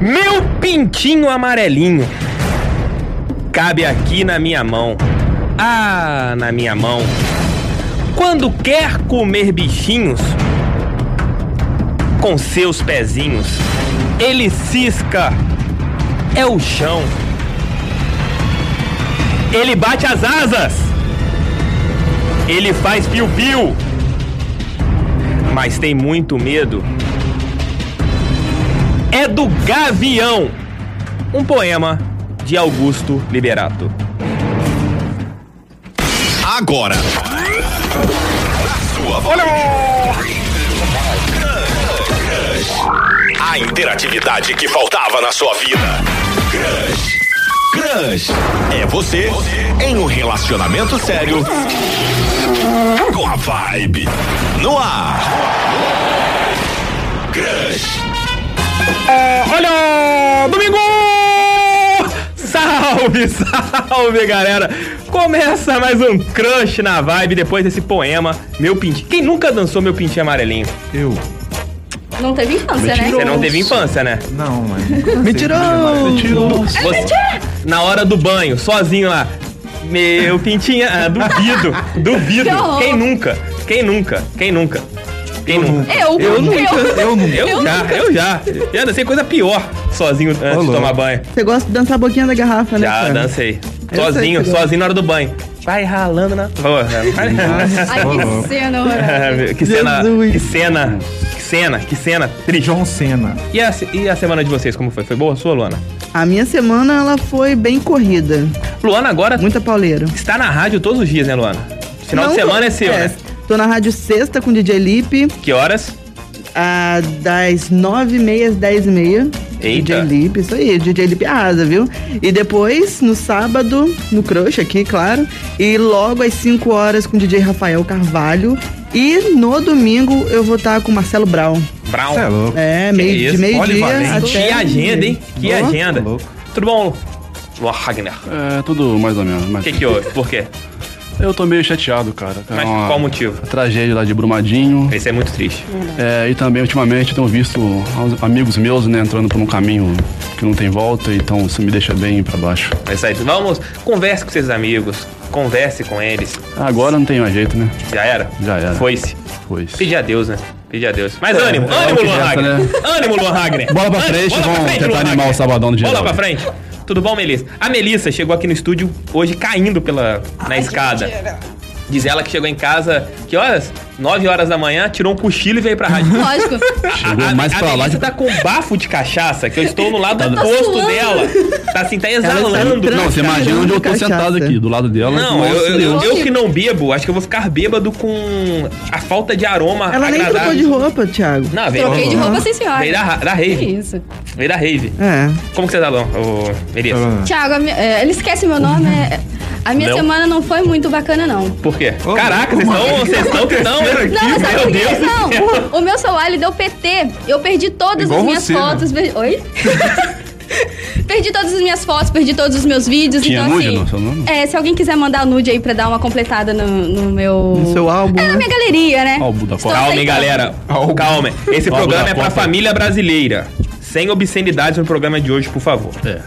Meu pintinho amarelinho cabe aqui na minha mão. Ah, na minha mão. Quando quer comer bichinhos com seus pezinhos, ele cisca é o chão. Ele bate as asas. Ele faz piu-piu. Mas tem muito medo. É do Gavião. Um poema de Augusto Liberato. Agora. Olha! A interatividade que faltava na sua vida. Crush. Crush. É você em um relacionamento sério com a vibe no ar. Crush. É, olha! Domingo! Salve, salve, galera! Começa mais um Crush na Vibe depois desse poema, Meu Pintinho. Quem nunca dançou Meu Pintinho Amarelinho? Eu. Não teve infância, né? Você não teve infância, né? Não, mas. Mentiroso! Mentiroso! Na hora do banho, sozinho lá. Meu pintinho. Ah, duvido, duvido. Que. Quem nunca? Quem nunca? Quem nunca? Quem nunca? Eu, Eu nunca. Eu nunca. Eu, já, eu já. Já dancei coisa pior sozinho antes de louco. tomar banho. Você gosta de dançar a boquinha da garrafa, né? Já cara? dancei. Eu Sozinho, sozinho na hora do banho. Vai ralando na. Porra. Ai, que cena horrorosa. que cena. Que cena. Que cena, que cena triste. John Cena. E a, e a semana de vocês, como foi? Foi boa a sua, Luana? A minha semana, ela foi bem corrida. Luana agora Muita pauleira. está na rádio todos os dias, né, Luana? Final Não, de semana é seu, né? Tô na rádio sexta com o DJ Lipe, Que horas? a, das nove e meia às dez e meia. Eita. DJ Lipe, isso aí, DJ Lipe arrasa, viu? E depois, no sábado, no Crush aqui, claro. E logo às 5 horas com o DJ Rafael Carvalho. E no domingo eu vou estar com o Marcelo Brown. Brown. É louco. É, meio, de meio-dia. Que agenda, hein? Que Ó, agenda. louco. Tudo bom, Wagner? É, tudo mais ou menos. O Mas que que houve? Por quê? Eu tô meio chateado, cara. É Mas uma qual motivo? Tragédia lá de Brumadinho. Esse é muito triste. É, e também, ultimamente, eu tenho visto amigos meus, né, entrando por um caminho que não tem volta, então isso me deixa bem pra baixo. É isso aí. Vamos, converse com seus amigos. Converse com eles. Agora não tem mais jeito, né? Já era? Já era. Foi-se. Foi isso. Pedir a Deus, né? Pedir a Deus. Mas É, ânimo, é ânimo, Luan resta, Wagner. né? Ânimo, Luan Wagner. Bola pra Ânimo, frente, bola pra vamos frente, tentar Luan animar o sabadão Bola geral. pra frente. Tudo bom, Melissa? A Melissa chegou aqui no estúdio hoje caindo pela, na escada. Diz ela que chegou em casa, que horas? 9 horas da manhã, tirou um cochilo e veio pra rádio. Lógico. Chegou a, mais a pra lá Melissa de- tá com bafo de cachaça, que eu estou no lado do Tá posto suando. dela. Tá assim, tá exalando. Não, você imagina onde eu tô cachaça. sentado aqui, do lado dela. Não, eu, eu, eu que não bebo, acho que eu vou ficar bêbado com a falta de aroma Ela nem agradável. trocou de roupa, Thiago. Não, veio, Troquei de roupa, sim, senhora. veio da, da Que rave. isso. Veio da rave. É. Como que você tá, Melissa? Tiago, a minha- é, ele esquece meu nome. é- A minha Não. semana não foi muito bacana, não. Por quê? Ô, Caraca, vocês estão, vocês estão que estão. Não, mas sabe Meu por quê? Deus Não, o, o meu celular, ele deu PT. Eu perdi todas Igual as minhas você, né? fotos. per- Oi? perdi todas as minhas fotos, perdi todos os meus vídeos. Tinha então, nude assim, no seu nome? É, se alguém quiser mandar nude aí pra dar uma completada no, no meu... No seu álbum, É, na né? minha galeria, né? Álbum da. Calma, galera. Álbum. Calma. Esse Álbum programa é pra família brasileira. Sem obscenidades no programa de hoje, por favor. É.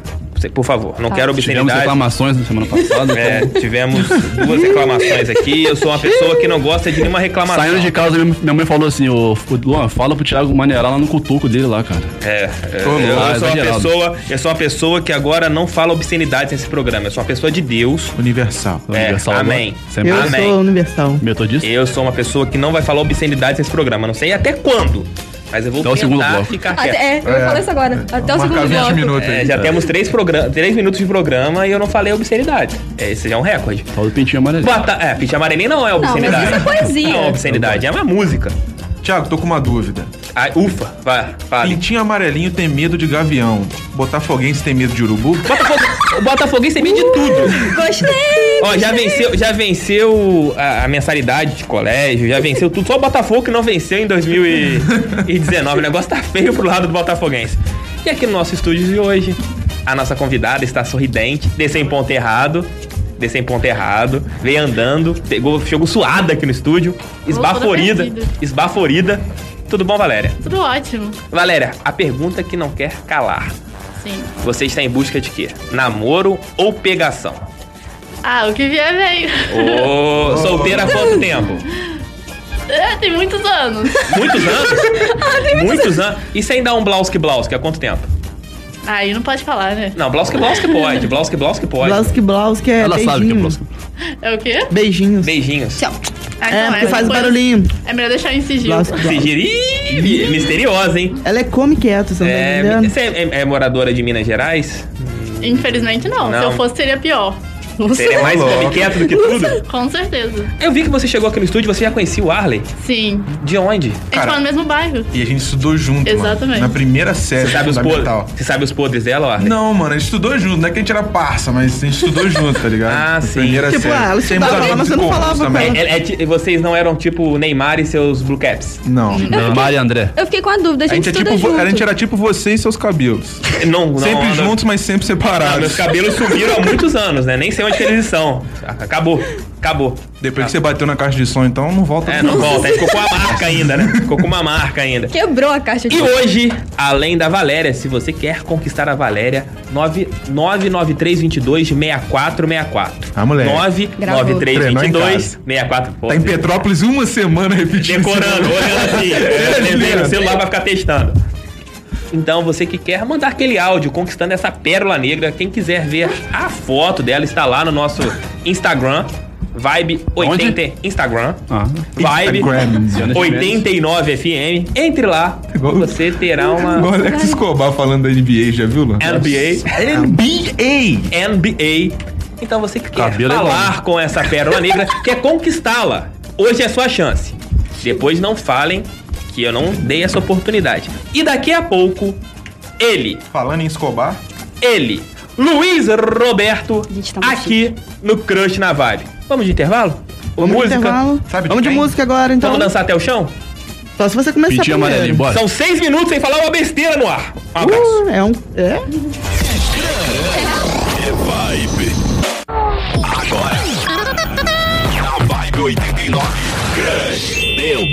Por favor, não Tá. quero Tivemos obscenidades. reclamações na semana passada. É, então, tivemos duas reclamações aqui. Eu sou uma pessoa que não gosta de nenhuma reclamação. Saindo de casa, minha mãe falou assim: Ô, Luan, fala pro Thiago maneirar lá no cutuco dele lá, cara. É, é, Tô eu, eu sou uma pessoa, eu sou uma pessoa que agora não fala obscenidades nesse programa. Eu sou uma pessoa de Deus. Universal. É, Universal amém. Sempre Eu Amém. sou universal. metodista. Eu sou uma pessoa que não vai falar obscenidades nesse programa. Não sei até quando, mas eu vou Até o segundo tentar bloco. ficar Até- quieto. é, eu ia falar isso agora. Até o segundo 20 bloco. minutos É, aí. já temos três, program três minutos de programa e eu não falei obscenidade. É, Esse já é um recorde. Só do pintinho amarelinho. Bota, é, pitch amarelinho não é obscenidade. mas isso é poesia. Não é obscenidade, é uma música. Tiago, tô com uma dúvida. Ai, ufa, vai, fale. Pintinho amarelinho tem medo de gavião. Botafoguense tem medo de urubu? Botafogo, o Botafoguense tem medo de tudo. Gostei! Ó, já venceu, já venceu a, a mensalidade de colégio, já venceu tudo. Só o Botafogo que não venceu em 2019. O negócio tá feio pro lado do Botafoguense. E aqui no nosso estúdio de hoje, a nossa convidada está sorridente, desceu em ponto errado. Desceu em ponto errado, veio andando, pegou, chegou suada aqui no estúdio, esbaforida, esbaforida. Tudo bom, Valéria? Tudo ótimo. Valéria, a pergunta que não quer calar. Sim. Você está em busca de quê? Namoro ou pegação? Ah, o que vier veio. Ô, solteira há quanto tempo? É, tem muitos anos. Muitos anos? muitos anos. E sem dar um Blauski Blauski, há quanto tempo? Aí não pode falar, né? Não, Blauski Blauski pode. Blauski Blauski pode. Blauski Blauski é Ela sabe que é beijinhos. Blauski. É o quê? Beijinhos. Beijinhos. Tchau. Ah, É, então, porque faz depois- barulhinho. É melhor deixar em sigilo. Blauski. Ih, misteriosa, hein? Ela é come quieto, você não tá É, entendendo? você é, é moradora de Minas Gerais? Infelizmente não. Não. Se eu fosse, seria pior. Seria mais quieto do que tudo? Com certeza. Eu vi que você chegou aqui no estúdio, você já conhecia o Arley. Sim. De onde? A gente Cara, mora no mesmo bairro. E a gente estudou junto, mano. Exatamente. Na primeira série Você sabe os podres? Você sabe os podres dela, Arley? Não, mano, a gente estudou junto. Não é que a gente era parça, mas a gente estudou junto, tá ligado? Ah, Na sim. Primeira Tipo, série. ah, ela estudava lá, mas você não falava com também. ela. É- é ti- vocês não eram tipo Neymar e seus Blue Caps? Não. Neymar e André. Eu fiquei com a dúvida, a A gente, gente, é tipo, a gente era tipo você e seus cabelos. Não, não. sempre não, juntos, mas sempre Não, separados. meus cabelos subiram há muitos anos, né? Nem sei onde que eles estão. Acabou. Acabou. Depois que você bateu na caixa de som, então não volta. É, não volta. Aí ficou com a marca ainda, né? Ficou com uma marca ainda. Quebrou a caixa de E hoje, além da Valéria, se você quer conquistar a Valéria, 99322-6464. Ah, moleque. Gravou. 99322-64. Tá em Petrópolis uma semana repetindo. Decorando, olhando assim. É, Levei no lindo. celular vai ficar testando. Então, você que quer mandar aquele áudio conquistando essa pérola negra, quem quiser ver a foto dela, está lá no nosso Instagram. Vibe 80 Instagram. Ah. Vibe Instagram. 89 FM. Entre lá, Igual- você terá uma Igual Alex Escobar falando da NBA, já viu, Luan? NBA. NBA! NBA. Então você que quer Cabelo é falar com essa pérola negra, quer conquistá-la. Hoje é sua chance. Depois não falem que eu não dei essa oportunidade. E daqui a pouco, ele, Falando em Escobar, ele, Luiz Roberto, tá aqui no Crush na Vibe. Vamos de intervalo? Vamos música? de intervalo. Sabe de Vamos de quem? música agora, então. Vamos dançar até o chão? Só se você começar Pintinho primeiro. bora. São seis minutos sem falar uma besteira no ar. Um abraço. Uh, é um... É? Vibe. Agora. Na Vibe 89. Meu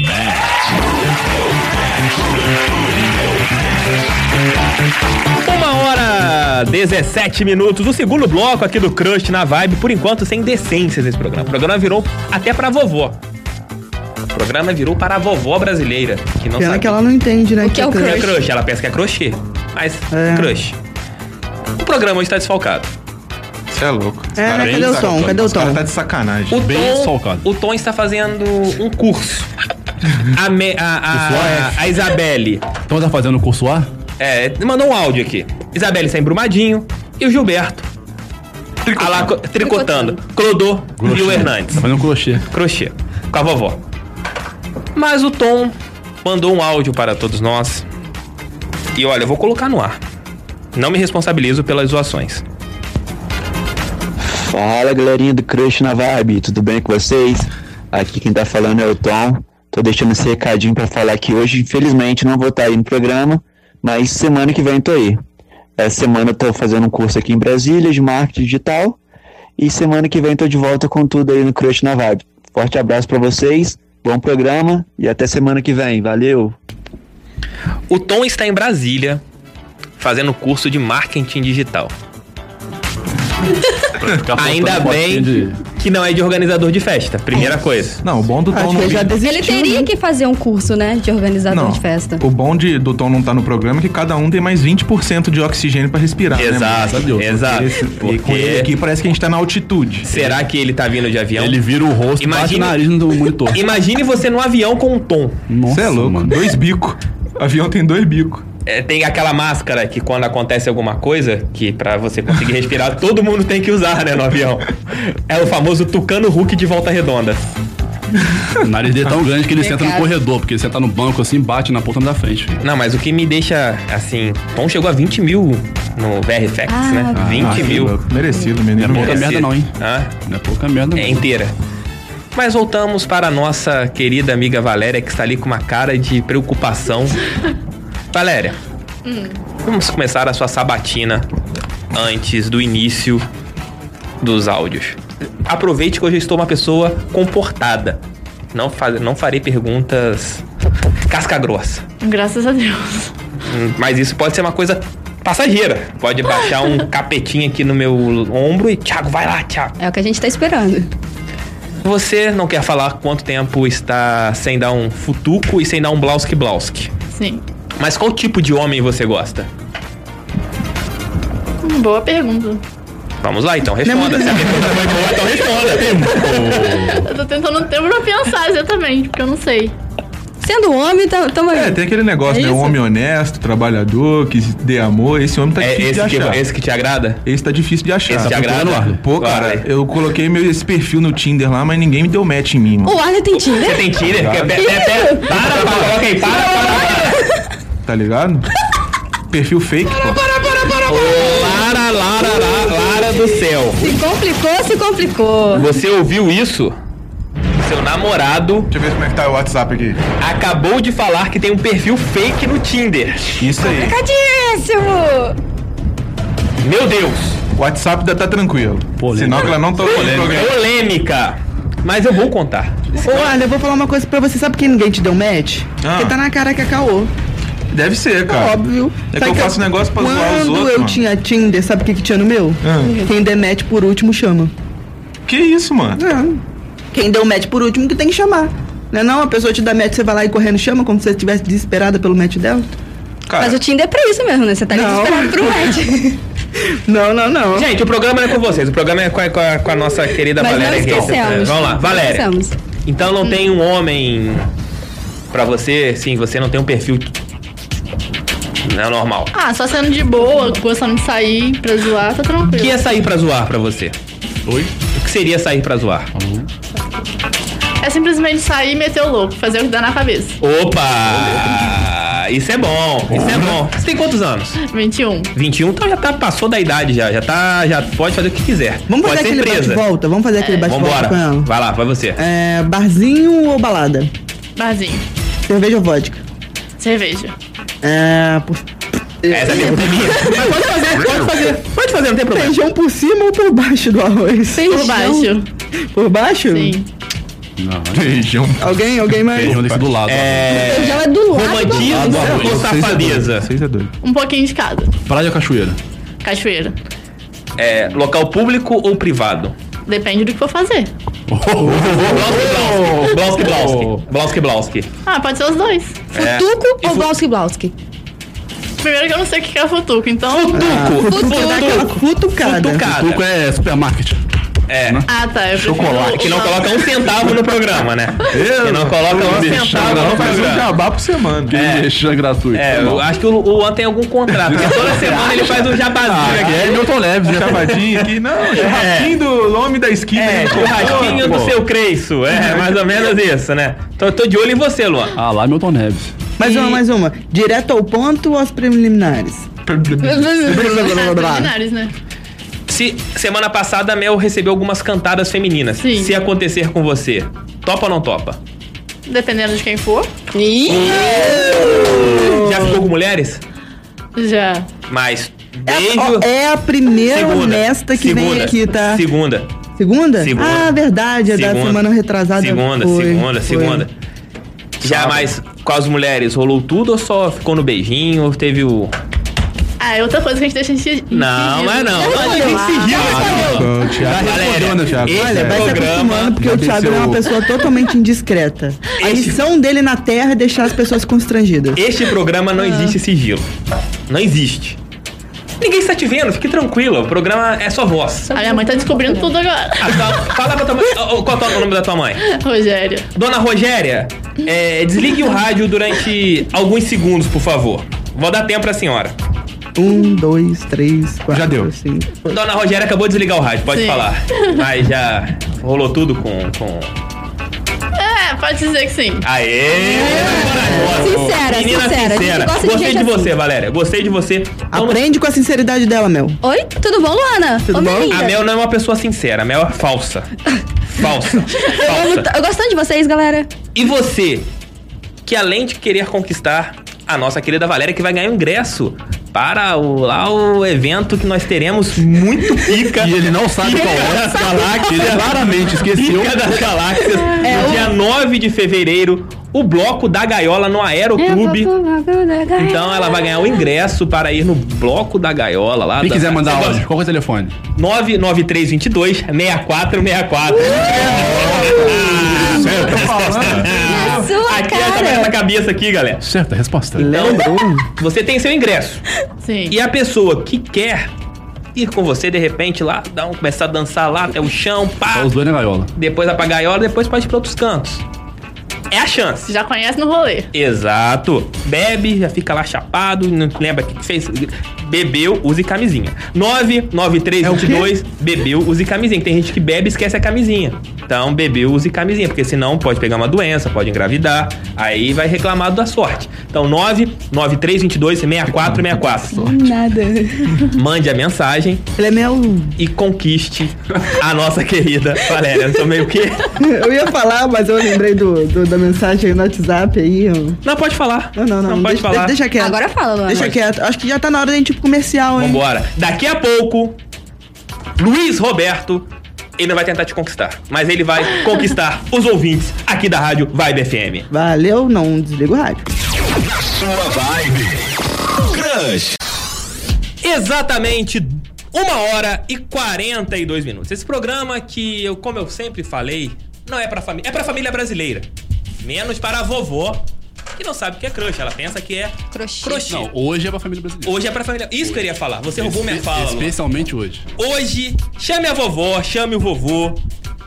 Uma hora 17 minutos, o segundo bloco aqui do Crush na Vibe, por enquanto sem decências nesse programa. O programa virou até pra vovó. O programa virou para a vovó brasileira, que não Pena sabe que ela não entende, né? O que é o que é crush? crush. Ela pensa que é crochê, mas É. crush. O programa hoje tá desfalcado. Você é louco. É, cara- né? Cadê o tom? cara- Cadê o os cara tom? tá de sacanagem. O Bem Tom, o Tom está fazendo um curso. A, me- a, a, a, a Isabelle Então tá fazendo o curso A? é, mandou um áudio aqui. Isabelle está embrumadinho e o Gilberto ah lá, co- tricotando. Clodô e o Hernandes. Tá fazendo crochê. Crochê. Com a vovó. Mas o Tom mandou um áudio para todos nós. E olha, eu vou colocar no ar. Não me responsabilizo pelas zoações. Fala galerinha do Crush na Vibe, tudo bem com vocês? Aqui quem tá falando é o Tom. Tô deixando esse recadinho pra falar que hoje, infelizmente, não vou estar aí no programa, mas semana que vem tô aí. Essa semana eu tô fazendo um curso aqui em Brasília de marketing digital e semana que vem tô de volta com tudo aí no Crush na Vibe. Forte abraço pra vocês, bom programa e até semana que vem. Valeu! O Tom está em Brasília fazendo curso de marketing digital. Ainda bem de- que não é de organizador de festa. Primeira coisa. Não, o bom do Tom Acho não ele desistiu, Ele teria né? que fazer um curso, né, de organizador Não, de festa. o bom de, do Tom não estar no programa é que cada um tem mais 20% de oxigênio pra respirar, né? Exato, mano? Deus, exato. Porque, Porque- com ele aqui parece que a gente tá na altitude. Será que ele tá vindo de avião? Ele vira o rosto e bate o Imagina- nariz no monitor. Imagine você no avião com um Tom. Nossa, Você é louco, mano. dois bicos. Avião tem dois bicos. É, tem aquela máscara que quando acontece alguma coisa, que pra você conseguir respirar, todo mundo tem que usar, né, no avião. É o famoso Tucano Hulk de volta redonda. O nariz dele é tão grande que ele senta no corredor, porque ele senta no banco assim bate na ponta da frente. Não, mas o que me deixa, assim... Tom chegou a 20 mil no VRFX, Ah, né? tá. 20 Ah, mil. louco. Merecido, Não menino. é pouca merecido. merda não, hein? Hã? Não é pouca merda não. É inteira. Mas voltamos para a nossa querida amiga Valéria, que está ali com uma cara de preocupação. Valéria, vamos começar a sua sabatina antes do início dos áudios. Aproveite que hoje eu estou uma pessoa comportada. Não, fa não farei perguntas casca grossa. Graças a Deus. Hum, Mas isso pode ser uma coisa passageira. Pode baixar um capetinho aqui no meu ombro e Thiago, vai lá, Thiago. É o que a gente tá esperando. Você não quer falar quanto tempo está sem dar um futuco e sem dar um blauski blauski. Sim. Mas qual tipo de homem você gosta? Boa pergunta. Vamos lá então, responda. Se a pergunta foi boa, então responda. Eu tô tentando um tempo pra pensar exatamente, porque eu não sei. Sendo homem, tam- tamo aí. É, tem aquele negócio, É né? Um homem honesto, trabalhador, que dê amor. Esse homem tá É difícil esse de que, achar. esse que te agrada? Esse tá difícil de achar. Esse te Tá agrada? procurando, Arlen? Pô, cara, eu coloquei meu, esse perfil no Tinder lá, mas ninguém me deu match em mim, mano. O Arlen tem Você Tinder? tem Tinder? Para, para, coloca aí, para, para, para. Tá ligado? Perfil fake, pô. Lara, Lara, Lara, Lara do céu. Se complicou, se complicou. Você ouviu isso? Seu namorado Deixa eu ver como é que tá o WhatsApp aqui. acabou de falar que tem um perfil fake no Tinder. Isso aí. Cadíssimo! Meu Deus. O WhatsApp ainda tá tranquilo. Polêmica. Senão que ela não tá programa. Polêmica. Mas eu vou contar. Ô, Arlen, eu vou falar uma coisa pra você. Sabe por que ninguém te deu match? Ah. Porque tá na cara que é caô. Deve ser, cara. Óbvio. É que eu faço negócio pra zoar os Quando outros, eu mano. tinha Tinder, sabe o que, que tinha no meu? Ah. Quem der match por último chama. Que isso, mano? É. Quem deu match por último que tem que chamar. Não é não? A pessoa te dá match, você vai lá e correndo chama como se você estivesse desesperada pelo match dela? Cara, Mas o Tinder é pra isso mesmo, né? Você tá Não. desesperado pro match. Não, não, não. Gente, o programa não é com vocês, o programa é com a, com a- com a nossa querida Mas não Valéria aqui. Vamos lá, Não Valéria. esquecemos. Então não tem um homem pra você, sim, você não tem um perfil não é normal. Ah, só sendo de boa, gostando de sair pra zoar, tá O tranquilo. que é sair pra zoar pra você? Oi? O que seria sair pra zoar? É simplesmente sair e meter o louco, fazer o que dá na cabeça. Opa! Isso é bom, isso é bom. Você tem quantos anos? 21. 21, então já tá, passou da idade já, já tá, já pode fazer o que quiser. Vamos pode fazer aquele presa. bate-volta? Vamos fazer aquele bate-volta Vambora. com ela? Vai lá, vai você. É, barzinho ou balada? Barzinho. Cerveja ou vodka? Cerveja. É, por... Essa é pergunta é minha. Mas pode fazer, pode fazer. Pode fazer, não tem problema. Feijão por cima ou por baixo do arroz? Por baixo. Por baixo? Sim. Não, Feijão. Alguém, alguém mais? feijão desse do lado. É. Feijão é do lado do Romantismo ou safadeza? Seis é doido. Um pouquinho de cada. Praia ou cachoeira? Cachoeira. É, local público ou privado? Depende do que for fazer. Blauski, Blauski. Blauski, Blauski. Ah, pode ser os dois. É. Futuco ou Blauski Blauski? Primeiro que eu não sei o que é futuco, então. Futuco. Futuco. Futucada. Futucada. Tuco é supermarket. É. Ah, tá. Eu Chocolate, Que não coloca um centavo no programa, né? Que não coloca um centavo no Não, faz um jabá por semana. É. Deixa gratuito. É, eu acho que o Luan tem algum contrato, porque toda semana ele faz um jabazinho aqui. É Milton Leves, né? Chavadinho aqui. Não, churrasquinho do homem da esquina. É, né? churrasquinho do seu Creiço. É, mais ou menos isso, né? Tô, tô de olho em você, Luan. Ah, lá Milton Neves. Mais uma, mais uma. Direto ao ponto ou aos preliminares? Preliminares, né? Se semana passada a Mel recebeu algumas cantadas femininas. Sim. Se acontecer com você, topa ou não topa? Dependendo de quem for. Ih, Já ficou com mulheres? Já. Mas É, beijo. ó, é a primeira segunda. honesta que segunda. vem aqui, tá? Segunda. Segunda? Segunda. Ah, verdade. É da Segunda. semana retrasada. Segunda, foi, segunda, foi. segunda. Já mais com as mulheres, rolou tudo ou só ficou no beijinho? Ou teve o. Ah, é outra coisa que a gente deixa em Não, não é não. sigilo. Não, tem sigilo aqui. Ô, Thiago, Valéria, respondeu, né, Thiago? esse Olha, vai se programa acostumando, porque o Thiago é uma pessoa totalmente indiscreta. A missão dele na Terra é deixar as pessoas constrangidas. Este programa não existe sigilo. Não existe. Ninguém está te vendo, fique tranquilo. O programa é só voz. A minha mãe tá descobrindo tudo agora. Ah, fala- Fala pra tua mãe. Qual é o nome da tua mãe? Rogério. Dona Rogéria, é, desligue o rádio durante alguns segundos, por favor. Vou dar tempo pra senhora. Um, dois, três, quatro, Já deu. cinco. Dona Rogéria acabou de desligar o rádio, pode Sim. falar. Mas já rolou tudo com. com... É, pode dizer que sim. Aê! Sincera, Menina sincera. Sincera. gosta de Gostei gente de assim. você, Valéria. Gostei de você. Vamos- Aprende com a sinceridade dela, Mel. Oi, tudo bom, Luana? Tudo Ô, bom? A Mel não é uma pessoa sincera, a Mel é falsa. Falsa. Eu, falsa. t- eu gosto tanto de vocês, galera. E você, que além de querer conquistar a nossa querida Valéria, que vai ganhar um ingresso para o, lá o evento que nós teremos muito pica. E ele não sabe qual é essa galáxia. Ele claramente esqueceu. Pica das Galáxias, É, no o- dia 9 de fevereiro, o bloco da gaiola no Aeroclube. Então ela vai ganhar o ingresso para ir no bloco da gaiola lá. Quem da- quiser mandar áudio, qual que é o telefone? 99322 6464. Certa resposta. Na sua Aqui essa mesma cara. cabeça aqui, galera. Certa resposta. Então, você tem seu ingresso. Sim. E a pessoa que quer ir com você, de repente, lá, dar um, começar a dançar lá até o chão, pá. Tá os dois na gaiola. Depois vai pra gaiola, depois pode ir pra outros cantos. É a chance. Já conhece no rolê. Exato. Bebe, já fica lá chapado, não lembra o que fez. Bebeu, use camisinha. 99322, bebeu, use camisinha. Tem gente que bebe e esquece a camisinha. Então, bebeu, use camisinha, porque senão pode pegar uma doença, pode engravidar, aí vai reclamar da sorte. Então, 99322 6464. Nada. Mande a mensagem Ele é meu. e conquiste a nossa querida Valéria. Eu tô meio que. Eu ia falar, mas eu lembrei do, do- da mensagem aí no WhatsApp aí. Não, pode falar. Não, não, não. Não pode deixa, falar. Deixa quieto. Agora fala, Luana. Deixa quieto. Acho que já tá na hora da gente ir pro comercial, hein? Vambora. Daqui a pouco, Luiz Roberto, ele não vai tentar te conquistar, mas ele vai conquistar os ouvintes aqui da rádio Vibe FM. Valeu, não desliga o rádio. Sua vibe. Crush. Exatamente uma hora e 42 minutos. Esse programa que eu, como eu sempre falei, não é pra família, é pra família brasileira. Menos para a vovó, que não sabe o que é crush, ela pensa que é Crochê. crochê. Não, hoje é pra família brasileira. Hoje é pra família. Isso que eu queria falar. Você roubou minha fala. Luan. Especialmente hoje. Hoje, chame a vovó, chame o vovô,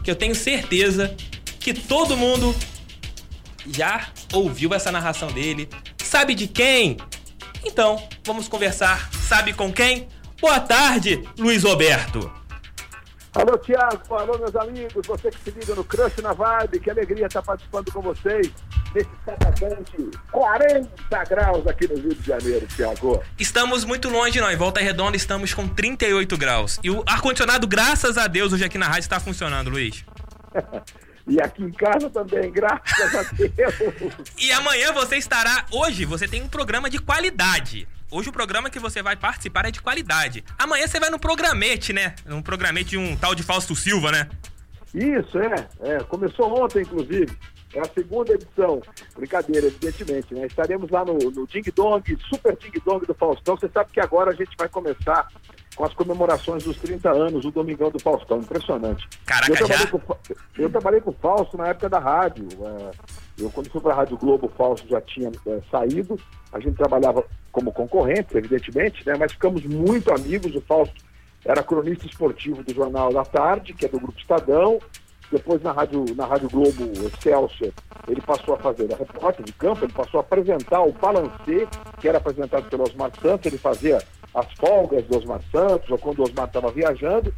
que eu tenho certeza que todo mundo já ouviu essa narração dele. Sabe de quem? Então, vamos conversar. Sabe com quem? Boa tarde, Luiz Roberto. Alô, Tiago, alô, meus amigos, você que se liga no Crush na Vibe, que alegria estar participando com vocês nesse satadante 40 graus aqui no Rio de Janeiro, Tiago. Estamos muito longe, não. Em Volta Redonda estamos com 38 graus. E o ar-condicionado, graças a Deus, hoje aqui na rádio está funcionando, Luiz. E aqui em casa também, graças a Deus. E amanhã você estará. Hoje você tem um programa de qualidade. Hoje o programa que você vai participar é de qualidade. Amanhã você vai no programete, né? Um programete de um tal de Fausto Silva, né? Isso, é, é. Começou ontem, inclusive. É a segunda edição. Brincadeira, evidentemente, né? Estaremos lá no, no Ding Dong, Super Ding Dong do Faustão. Você sabe que agora a gente vai começar com as comemorações dos 30 anos, o Domingão do Faustão. Impressionante. Caraca, eu trabalhei, já? com, eu trabalhei com o Fausto na época da rádio. é, eu, quando fui para a Rádio Globo, o Fausto já tinha é, saído. A gente trabalhava como concorrente, evidentemente, né? mas ficamos muito amigos. O Fausto era cronista esportivo do Jornal da Tarde, que é do Grupo Estadão. Depois, na Rádio, na Rádio Globo Excelsior, ele passou a fazer a repórter de campo, ele passou a apresentar o Balancê, que era apresentado pelo Osmar Santos. Ele fazia as folgas do Osmar Santos, ou quando o Osmar estava viajando.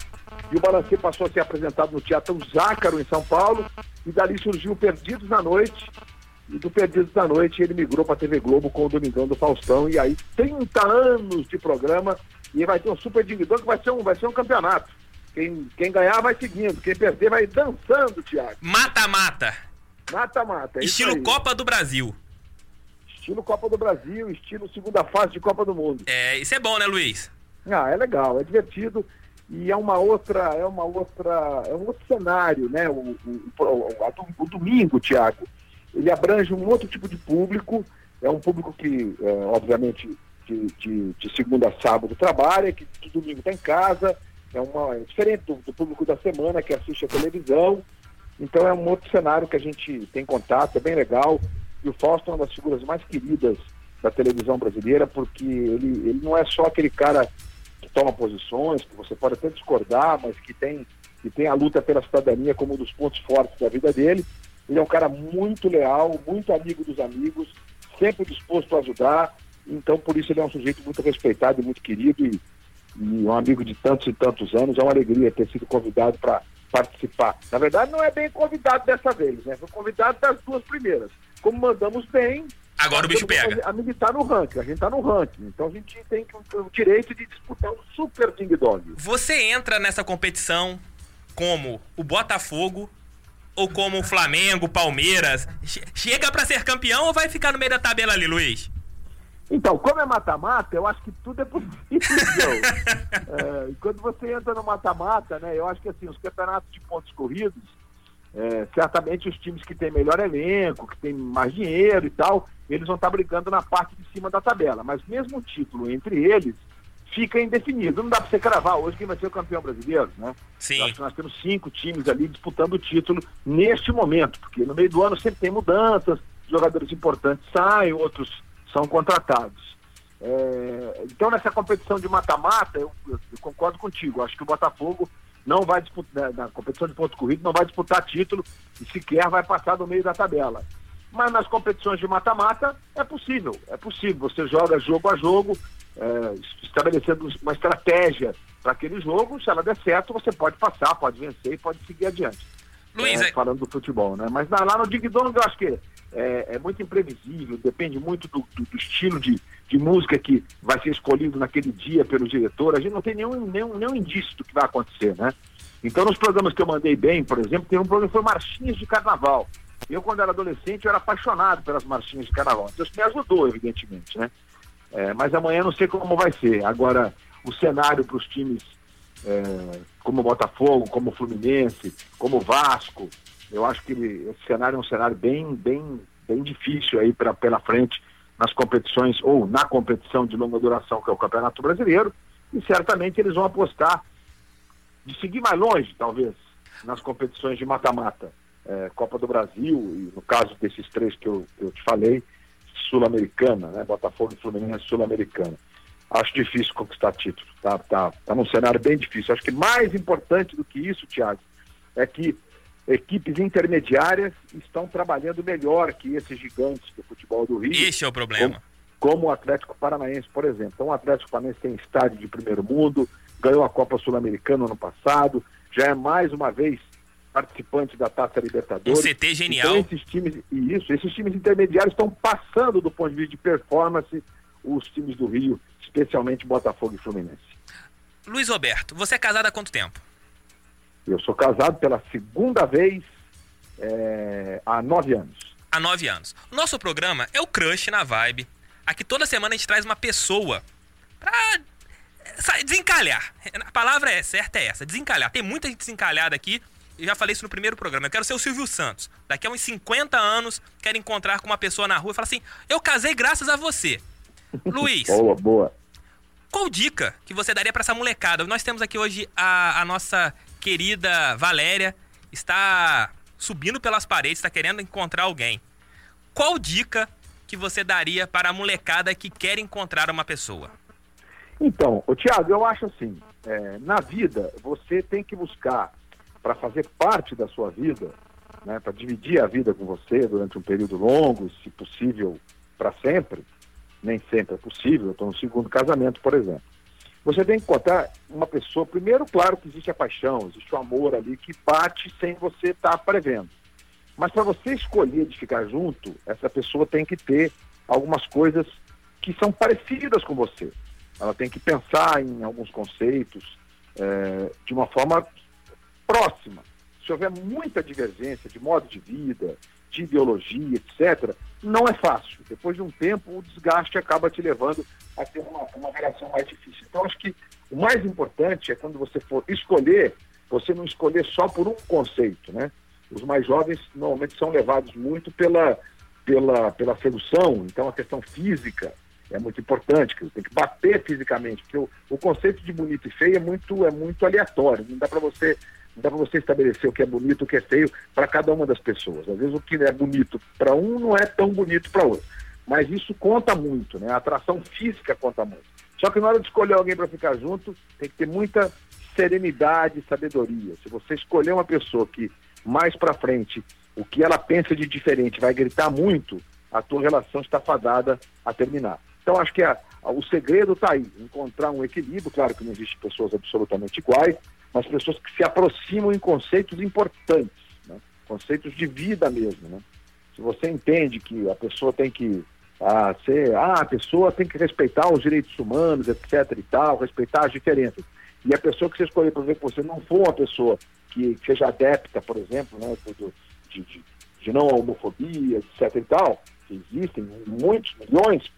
E o Balancê passou a ser apresentado no Teatro Zácaro, em São Paulo. E dali surgiu Perdidos na Noite. E do Perdidos da Noite ele migrou para a TV Globo com o Domingão do Faustão. E aí, 30 anos de programa. E vai ter um super ding-dong que vai ser um, vai ser um campeonato. Quem, quem ganhar vai seguindo. Quem perder vai dançando, Thiago. Mata-mata. Mata-mata. é Estilo. Copa do Brasil. Estilo Copa do Brasil, estilo segunda fase de Copa do Mundo. É, isso é bom, né, Luiz? Ah, é legal, é divertido e é uma outra, é uma outra, é um outro cenário, né? O, o, o- o domingo, Tiago, ele abrange um outro tipo de público, é um público que, é, obviamente, de, de- de segunda a sábado trabalha, que de domingo está em casa, é, uma, é diferente do, do público da semana que assiste a televisão, então é um outro cenário que a gente tem contato, é bem legal. E o Fausto é uma das figuras mais queridas da televisão brasileira, porque ele, ele não é só aquele cara que toma posições, que você pode até discordar, mas que tem, que tem a luta pela cidadania como um dos pontos fortes da vida dele. Ele é um cara muito leal, muito amigo dos amigos, sempre disposto a ajudar. Então, por isso, ele é um sujeito muito respeitado e muito querido e, e um amigo de tantos e tantos anos. É uma alegria ter sido convidado para participar. Na verdade, não é bem convidado dessa vez, né? Foi convidado das duas primeiras. Como mandamos bem. Agora o bicho pega. A gente está no ranking, a gente está no ranking. Então a gente tem o direito de disputar um super ding dong. Você entra nessa competição como o Botafogo ou como o Flamengo, Palmeiras? Che- Chega pra ser campeão ou vai ficar no meio da tabela ali, Luiz? Então, como é mata-mata, eu acho que tudo é possível. É, e quando você entra no mata-mata, né, eu acho que assim, os campeonatos de pontos corridos, É, certamente os times que têm melhor elenco, que têm mais dinheiro e tal, eles vão estar brigando na parte de cima da tabela. Mas mesmo o título entre eles fica indefinido. Não dá para você cravar hoje quem vai ser o campeão brasileiro, né? Sim. Acho que nós temos cinco times ali disputando o título neste momento, porque no meio do ano sempre tem mudanças, jogadores importantes saem, outros são contratados. É, então nessa competição de mata-mata, eu, eu concordo contigo, acho que o Botafogo não vai disputar, na competição de pontos corridos, não vai disputar título e sequer vai passar do meio da tabela. Mas nas competições de mata-mata é possível, é possível. Você joga jogo a jogo, é, estabelecendo uma estratégia para aquele jogo, se ela der certo, você pode passar, pode vencer e pode seguir adiante. Luiz, É, é- falando do futebol, né? Mas lá no Dig Dong eu acho que é, é muito imprevisível, depende muito do, do- do estilo de, de música que vai ser escolhido naquele dia pelo diretor. A gente não tem nenhum, nenhum, nenhum indício do que vai acontecer, né? Então, nos programas que eu mandei bem, por exemplo, tem um programa que foi Marchinhas de Carnaval. Eu, quando era adolescente, eu era apaixonado pelas marchinhas de carnaval. Então, isso me ajudou, evidentemente, né? É, mas amanhã não sei como vai ser. Agora, o cenário para os times é, como Botafogo, como Fluminense, como Vasco, eu acho que esse cenário é um cenário bem, bem, bem difícil aí pra, pela frente nas competições, ou na competição de longa duração, que é o Campeonato Brasileiro, e certamente eles vão apostar de seguir mais longe, talvez, nas competições de mata-mata. É, Copa do Brasil, e no caso desses três que eu, que eu te falei, Sul-Americana, né? Botafogo e Fluminense Sul-Americana. Acho difícil conquistar título. Tá, tá, tá num cenário bem difícil. Acho que mais importante do que isso, Thiago, é que equipes intermediárias estão trabalhando melhor que esses gigantes do futebol do Rio Este é o problema. como o Atlético Paranaense, por exemplo. Então, o Atlético Paranaense tem estádio de primeiro mundo, ganhou a Copa Sul-Americana ano passado, já é mais uma vez participante da Taça Um Libertadores. CT genial. Então, esses times, e isso, esses times intermediários estão passando do ponto de vista de performance os times do Rio, especialmente Botafogo e Fluminense. Luiz Roberto, você é casado há quanto tempo? Eu sou casado pela segunda vez é, há nove anos. Há nove anos. Nosso programa é o Crush na Vibe. Aqui toda semana a gente traz uma pessoa pra sa- desencalhar. A palavra é certa é essa, desencalhar. Tem muita gente desencalhada aqui. Eu já falei isso no primeiro programa. Eu quero ser o Silvio Santos. Daqui a uns 50 anos, quero encontrar com uma pessoa na rua e falar assim: Eu casei graças a você. Luiz, Boa, boa. qual dica que você daria pra essa molecada? Nós temos aqui hoje a, a nossa querida Valéria, está subindo pelas paredes, está querendo encontrar alguém. Qual dica que você daria para a molecada que quer encontrar uma pessoa? Então, o Tiago, eu acho assim, é, na vida você tem que buscar para fazer parte da sua vida, né, para dividir a vida com você durante um período longo, se possível para sempre, nem sempre é possível, eu estou no segundo casamento, por exemplo. Você tem que encontrar uma pessoa, primeiro, claro que existe a paixão, existe o amor ali que bate sem você estar prevendo. Mas para você escolher de ficar junto, essa pessoa tem que ter algumas coisas que são parecidas com você. Ela tem que pensar em alguns conceitos eh, de uma forma próxima. Se houver muita divergência de modo de vida, de ideologia, etc., não é fácil. Depois de um tempo, o desgaste acaba te levando a ter uma, uma relação mais difícil. Então, acho que o mais importante é quando você for escolher, você não escolher só por um conceito, né? Os mais jovens normalmente são levados muito pela, pela, pela sedução, então a questão física é muito importante, que tem que bater fisicamente, porque o, o conceito de bonito e feio é muito, é muito aleatório, não dá para você dá para você estabelecer o que é bonito, o que é feio para cada uma das pessoas. Às vezes o que é bonito para um não é tão bonito para outro. Mas isso conta muito, né? A atração física conta muito. Só que na hora de escolher alguém para ficar junto, tem que ter muita serenidade e sabedoria. Se você escolher uma pessoa que mais para frente, o que ela pensa de diferente vai gritar muito, a tua relação está fadada a terminar. Então acho que a, a, o segredo está aí, encontrar um equilíbrio, claro que não existe pessoas absolutamente iguais, mas pessoas que se aproximam em conceitos importantes, né? conceitos de vida mesmo. Né? Se você entende que a pessoa tem que ah, ser, ah, a pessoa tem que respeitar os direitos humanos, etc. e tal, respeitar as diferenças. E a pessoa que você escolher para ver que você não for uma pessoa que seja adepta, por exemplo, né, de, de, de não homofobia, etc. e tal, que existem muitos milhões,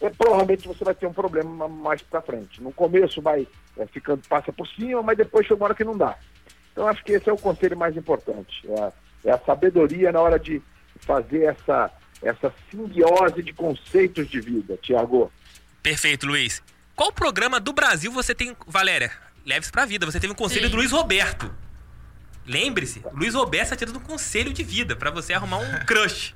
é, provavelmente você vai ter um problema mais para frente. No começo vai é, ficando, passa por cima, mas depois chega uma hora que não dá. Então acho que esse é o conselho mais importante. É, É a sabedoria na hora de fazer essa, essa simbiose de conceitos de vida, Tiago. Perfeito, Luiz. Qual programa do Brasil você tem. Valéria, leve-se pra vida. Você teve um conselho Sim. do Luiz Roberto. Lembre-se, Luiz Roberto está tirando um conselho de vida pra você arrumar um crush.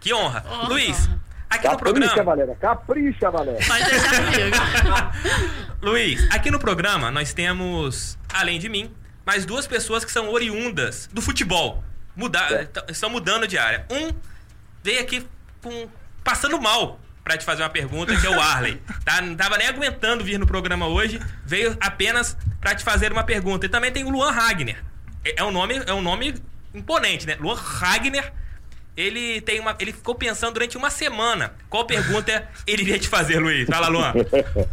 Que honra. Honra. Luiz, aqui no Capricha, programa. Valéria, capricha, Valéria. Deixar comigo. Luiz, aqui no programa nós temos, além de mim, mais duas pessoas que são oriundas do futebol. Mudar, É. estão mudando de área. Um veio aqui com, passando mal pra te fazer uma pergunta, que é o Arley. Tá? Não tava nem aguentando vir no programa hoje, veio apenas pra te fazer uma pergunta. E também tem o Luan Ragner. É, é um nome, é um nome imponente, né? Luan Ragner. Ele tem uma, ele ficou pensando durante uma semana qual pergunta ele iria te fazer, Luiz. Fala, Luan.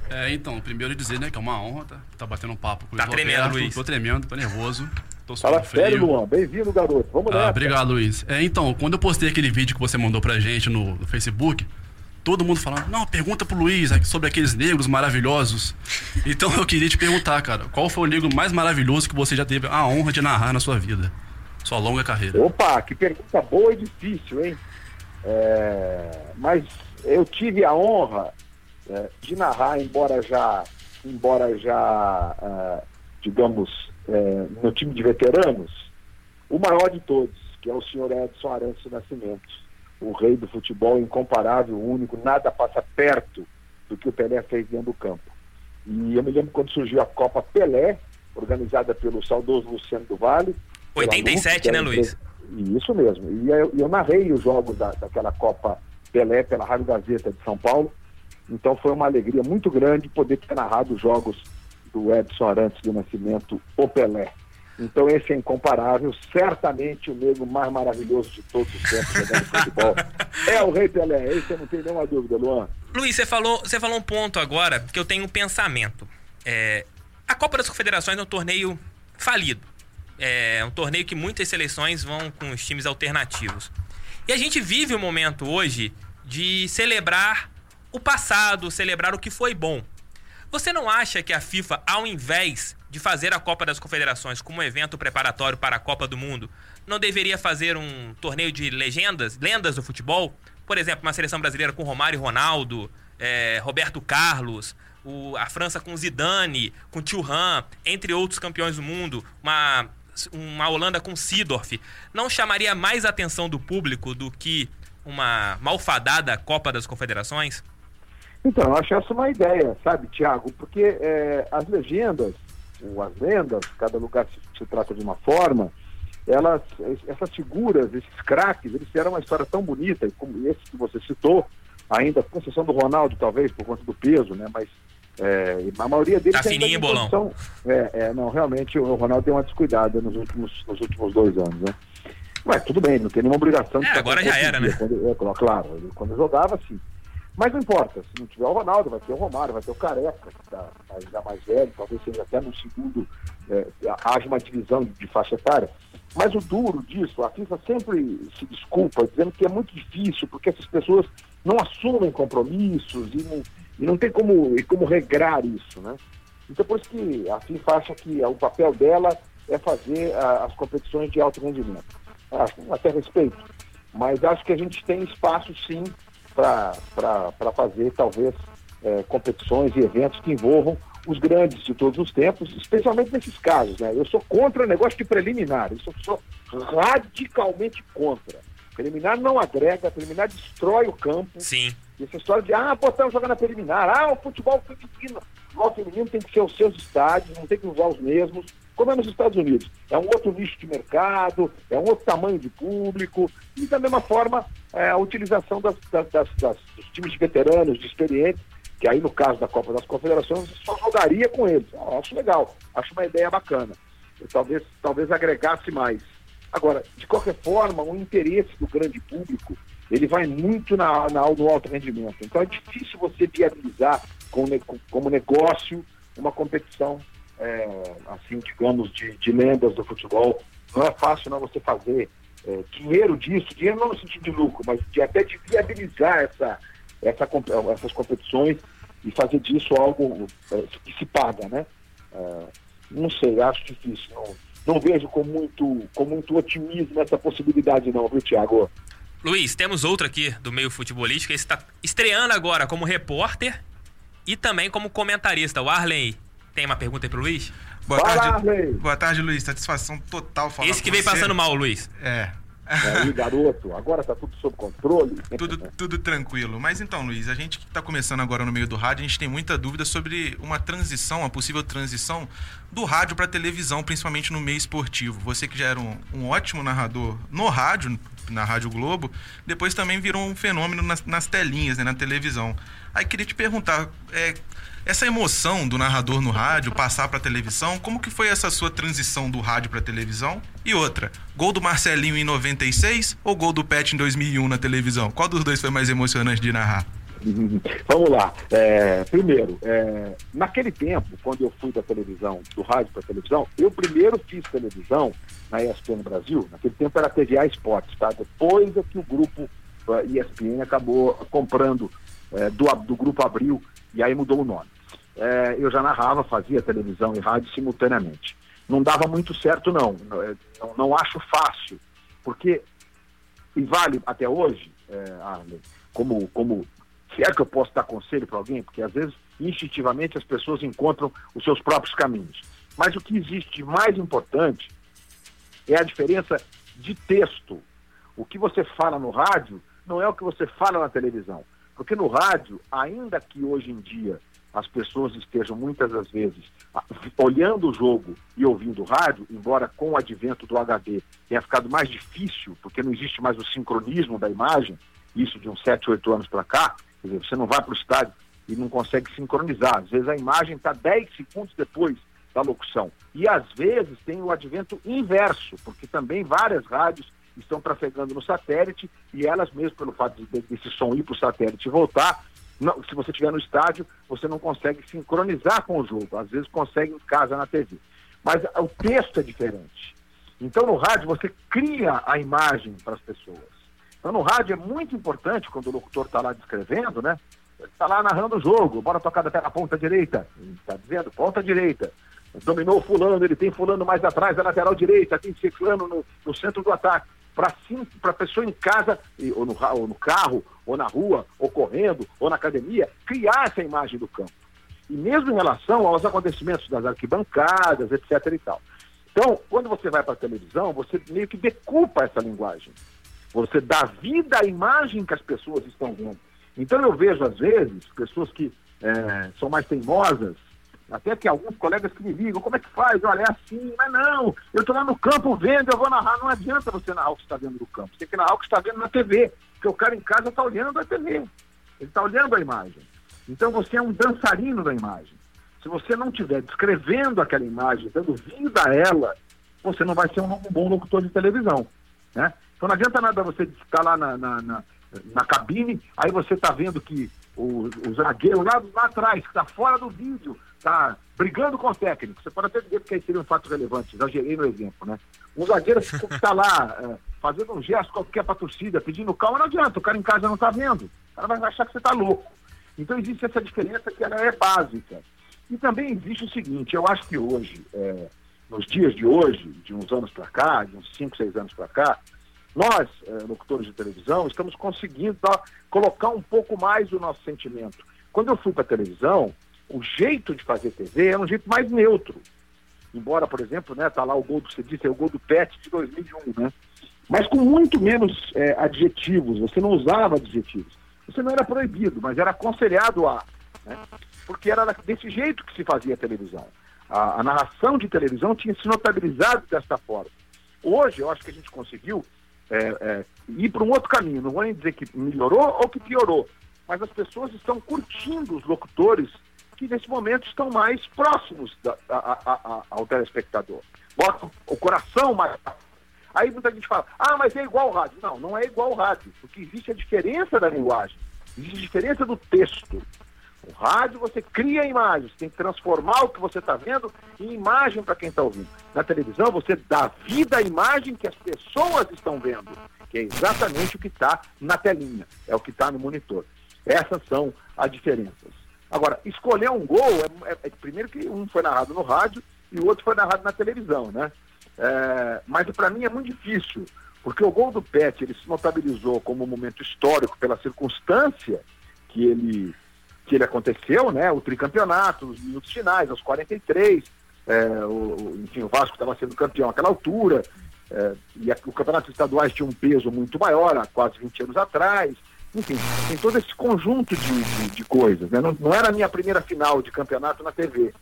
É, então, primeiro dizer, né, que é uma honra tá, tá batendo um papo com o Tá tremendo, Roberto. Luiz. Tô tremendo, tô nervoso. Tô Fala frio. sério, Luan. Bem-vindo, garoto. Vamos Ah, nessa. obrigado, Luiz. É, então, quando eu postei aquele vídeo que você mandou pra gente no, no Facebook, todo mundo falando, não, pergunta pro Luiz sobre aqueles negros maravilhosos. Então eu queria te perguntar, cara, qual foi o negro mais maravilhoso que você já teve a honra de narrar na sua vida? Sua longa carreira. Opa, que pergunta boa e difícil, hein? É, mas eu tive a honra é, de narrar, embora já, embora já, ah, digamos, é, no time de veteranos, o maior de todos, que é o senhor Edson Arantes Nascimento, o rei do futebol incomparável, único, nada passa perto do que o Pelé fez dentro do campo. E eu me lembro quando surgiu a Copa Pelé, organizada pelo saudoso Luciano do Vale. Pela 87, Lupe, que né, Luiz? Isso mesmo. E eu, eu narrei os jogos da, daquela Copa Pelé pela Rádio Gazeta de São Paulo. Então foi uma alegria muito grande poder ter narrado os jogos do Edson Arantes do Nascimento, o Pelé. Então esse é incomparável, certamente o negro mais maravilhoso de todos os tempos jogando futebol. É o Rei Pelé, esse eu não tenho nenhuma dúvida, Luan. Luiz, você falou, você falou um ponto agora que eu tenho um pensamento. É, a Copa das Confederações é um torneio falido. É um torneio que muitas seleções vão com os times alternativos. E a gente vive o momento hoje de celebrar o passado, celebrar o que foi bom. Você não acha que a FIFA, ao invés de fazer a Copa das Confederações como um evento preparatório para a Copa do Mundo, não deveria fazer um torneio de legendas, lendas do futebol? Por exemplo, uma seleção brasileira com Romário e Ronaldo, eh, Roberto Carlos, o- a França com Zidane, com Thuram, entre outros campeões do mundo, uma, uma Holanda com Seedorf. Não chamaria mais a atenção do público do que uma malfadada Copa das Confederações? Então, eu acho essa uma ideia, sabe, Tiago? Porque é, as legendas, ou as lendas, cada lugar se, se trata de uma forma, elas, essas figuras, esses craques, eles fizeram uma história tão bonita, como esse que você citou, ainda com exceção do Ronaldo, talvez, por conta do peso, né? Mas é, a maioria deles Tá fininho, tem bolão. É, é, não, realmente o Ronaldo deu uma descuidada nos últimos, nos últimos dois anos, né? Mas tudo bem, não tem nenhuma obrigação É, agora já era, dia, né? Quando, é, claro, ele- quando jogava, sim. Mas não importa, se não tiver o Ronaldo, vai ter o Romário, vai ter o Careca, que tá ainda mais velho, talvez seja até no segundo, é, haja uma divisão de faixa etária. Mas o duro disso, a FIFA sempre se desculpa, dizendo que é muito difícil, porque essas pessoas não assumem compromissos e não, e não tem como, e como regrar isso, né? Então, por isso que a FIFA acha que o papel dela é fazer ah, as competições de alto rendimento. Acho, até respeito. Mas acho que a gente tem espaço, sim, para fazer, talvez, eh, competições e eventos que envolvam os grandes de todos os tempos, especialmente nesses casos. Né? Eu sou contra negócio de preliminar, eu sou radicalmente contra. Preliminar não agrega, preliminar destrói o campo. Sim. Essa história de, ah, botamos jogando na preliminar, ah, o futebol feminino, o feminino tem que ser os seus estádios, não tem que usar os mesmos, como é nos Estados Unidos. É um outro nicho de mercado, é um outro tamanho de público, e da mesma forma é, a utilização das, das- das- das- dos times de veteranos, de experientes, que aí no caso da Copa das Confederações só jogaria com eles. Ah, acho legal, acho uma ideia bacana. Eu talvez, talvez agregasse mais. Agora, de qualquer forma, o interesse do grande público ele vai muito na, na, no alto rendimento. Então é difícil você viabilizar como, como negócio uma competição, é, assim, digamos, de, de lendas do futebol. Não é fácil não você fazer é, dinheiro disso, dinheiro não no sentido de lucro, mas de, até de viabilizar essa, essa, essas competições e fazer disso algo é, que se paga, né? É, não sei, acho difícil. Não, não vejo com muito, com muito otimismo essa possibilidade não, viu, Thiago? Luiz, temos outro aqui do meio futebolístico. Ele está estreando agora como repórter e também como comentarista. O Arley tem uma pergunta aí pro Luiz? Boa tarde. Boa tarde, Luiz. Satisfação total falar Esse que com veio você. passando mal, Luiz. É. E aí, garoto, agora tá tudo sob controle. Tudo, tudo tranquilo. Mas então, Luiz, a gente que está começando agora no meio do rádio, a gente tem muita dúvida sobre uma transição, uma possível transição do rádio para televisão, principalmente no meio esportivo. Você que já era um, um ótimo narrador no rádio, na Rádio Globo, depois também virou um fenômeno nas, nas telinhas, né, na televisão. Aí queria te perguntar, é, essa emoção do narrador no rádio passar para televisão, como que foi essa sua transição do rádio para televisão? E outra, gol do Marcelinho em 96 ou gol do Pet em 2001 na televisão? Qual dos dois foi mais emocionante de narrar? Vamos lá. É, primeiro, é, naquele tempo, quando eu fui da televisão, do rádio para televisão, eu primeiro fiz televisão na ESPN Brasil. Naquele tempo era TVA Esportes, tá? Depois é que o grupo eh, ESPN acabou comprando eh, do, do grupo Abril e aí mudou o nome. Eh, eu já narrava, fazia televisão e rádio simultaneamente. Não dava muito certo, não. Eh, Não, não acho fácil, porque e vale até hoje, eh, Arlen, como, como se é que eu posso dar conselho para alguém, porque às vezes instintivamente as pessoas encontram os seus próprios caminhos. Mas o que existe de mais importante é a diferença de texto. O que você fala no rádio não é o que você fala na televisão. Porque no rádio, ainda que hoje em dia as pessoas estejam muitas das vezes ah, olhando o jogo e ouvindo o rádio, embora com o advento do HD tenha ficado mais difícil, porque não existe mais o sincronismo da imagem, isso de uns 7, 8 anos para cá, quer dizer, você não vai para o estádio e não consegue sincronizar. Às vezes a imagem está 10 segundos depois da locução. E às vezes tem o advento inverso, porque também várias rádios estão trafegando no satélite e elas mesmo, pelo fato de, desse som ir para o satélite e voltar, não- se você estiver no estádio, você não consegue sincronizar com o jogo. Às vezes consegue em casa na TV. Mas o texto é diferente. Então no rádio você cria a imagem para as pessoas. Então no rádio é muito importante quando o locutor está lá descrevendo, né? Está lá narrando o jogo, bora tocar até na ponta direita. Está dizendo, ponta direita. Dominou fulano, ele tem fulano mais atrás da lateral direita, tem ciclano no, no centro do ataque. Para a pessoa em casa, ou, no, ou no carro, ou na rua, ou correndo, ou na academia, criar essa imagem do campo. E mesmo em relação aos acontecimentos das arquibancadas, etc. e tal. Então, quando você vai para a televisão, você meio que decupa essa linguagem. Você dá vida à imagem que as pessoas estão vendo. Então eu vejo, às vezes, pessoas que eh, são mais teimosas, até que alguns colegas que me ligam, como é que faz? Olha, é assim, mas não, eu estou lá no campo vendo, eu vou narrar. Não adianta você narrar o que está vendo no campo, você tem que narrar o que está vendo na TV, porque o cara em casa está olhando a TV, ele está olhando a imagem. Então você é um dançarino da imagem. Se você não estiver descrevendo aquela imagem, dando vida a ela, você não vai ser um bom locutor de televisão. Né? Então não adianta nada você estar lá na, na, na, na cabine, aí você está vendo que o, o zagueiro lá, lá atrás, que está fora do vídeo, está brigando com o técnico. Você pode até dizer que seria um fato relevante, exagerei no exemplo, né? Um zagueiro que está lá eh, fazendo um gesto qualquer para torcida, pedindo calma, não adianta, o cara em casa não está vendo. O cara vai achar que você está louco. Então existe essa diferença que ela é básica. E também existe o seguinte, eu acho que hoje, eh, nos dias de hoje, de uns anos para cá, de uns 5, 6 anos para cá, nós, eh, locutores de televisão, estamos conseguindo tá, colocar um pouco mais o nosso sentimento. Quando eu fui para a televisão, o jeito de fazer TV era um jeito mais neutro. Embora, por exemplo, né, tá lá o gol do, você disse, é o gol do Pet de 2001, né? Mas com muito menos eh, adjetivos, você não usava adjetivos. Você não era proibido, mas era aconselhado a. Né? Porque era desse jeito que se fazia a televisão. A, a narração de televisão tinha se notabilizado desta forma. Hoje, eu acho que a gente conseguiu é, é, ir para um outro caminho. Não vou nem dizer que melhorou ou que piorou, mas as pessoas estão curtindo os locutores que nesse momento estão mais próximos da- a- a- a- ao telespectador. Botam o coração mais. Aí muita gente fala, ah, mas é igual ao rádio. Não, não é igual ao rádio, porque existe a diferença da linguagem, existe a diferença do texto. O rádio você cria imagens, tem que transformar o que você está vendo em imagem para quem está ouvindo. Na televisão você dá vida à imagem que as pessoas estão vendo, que é exatamente o que está na telinha, é o que está no monitor. Essas são as diferenças. Agora, escolher um gol, é, é- é- primeiro que um foi narrado no rádio e o outro foi narrado na televisão, né? É, mas para mim é muito difícil, porque o gol do Pet ele se notabilizou como um momento histórico pela circunstância que ele, que ele aconteceu, né? O tricampeonato, os minutos finais, aos 43, é, o, enfim, o Vasco estava sendo campeão naquela altura, é, e a- o campeonato estaduais tinha um peso muito maior, há quase 20 anos atrás. Enfim, tem todo esse conjunto de, de, de coisas. Né? Não, não era a minha primeira final de campeonato na TV.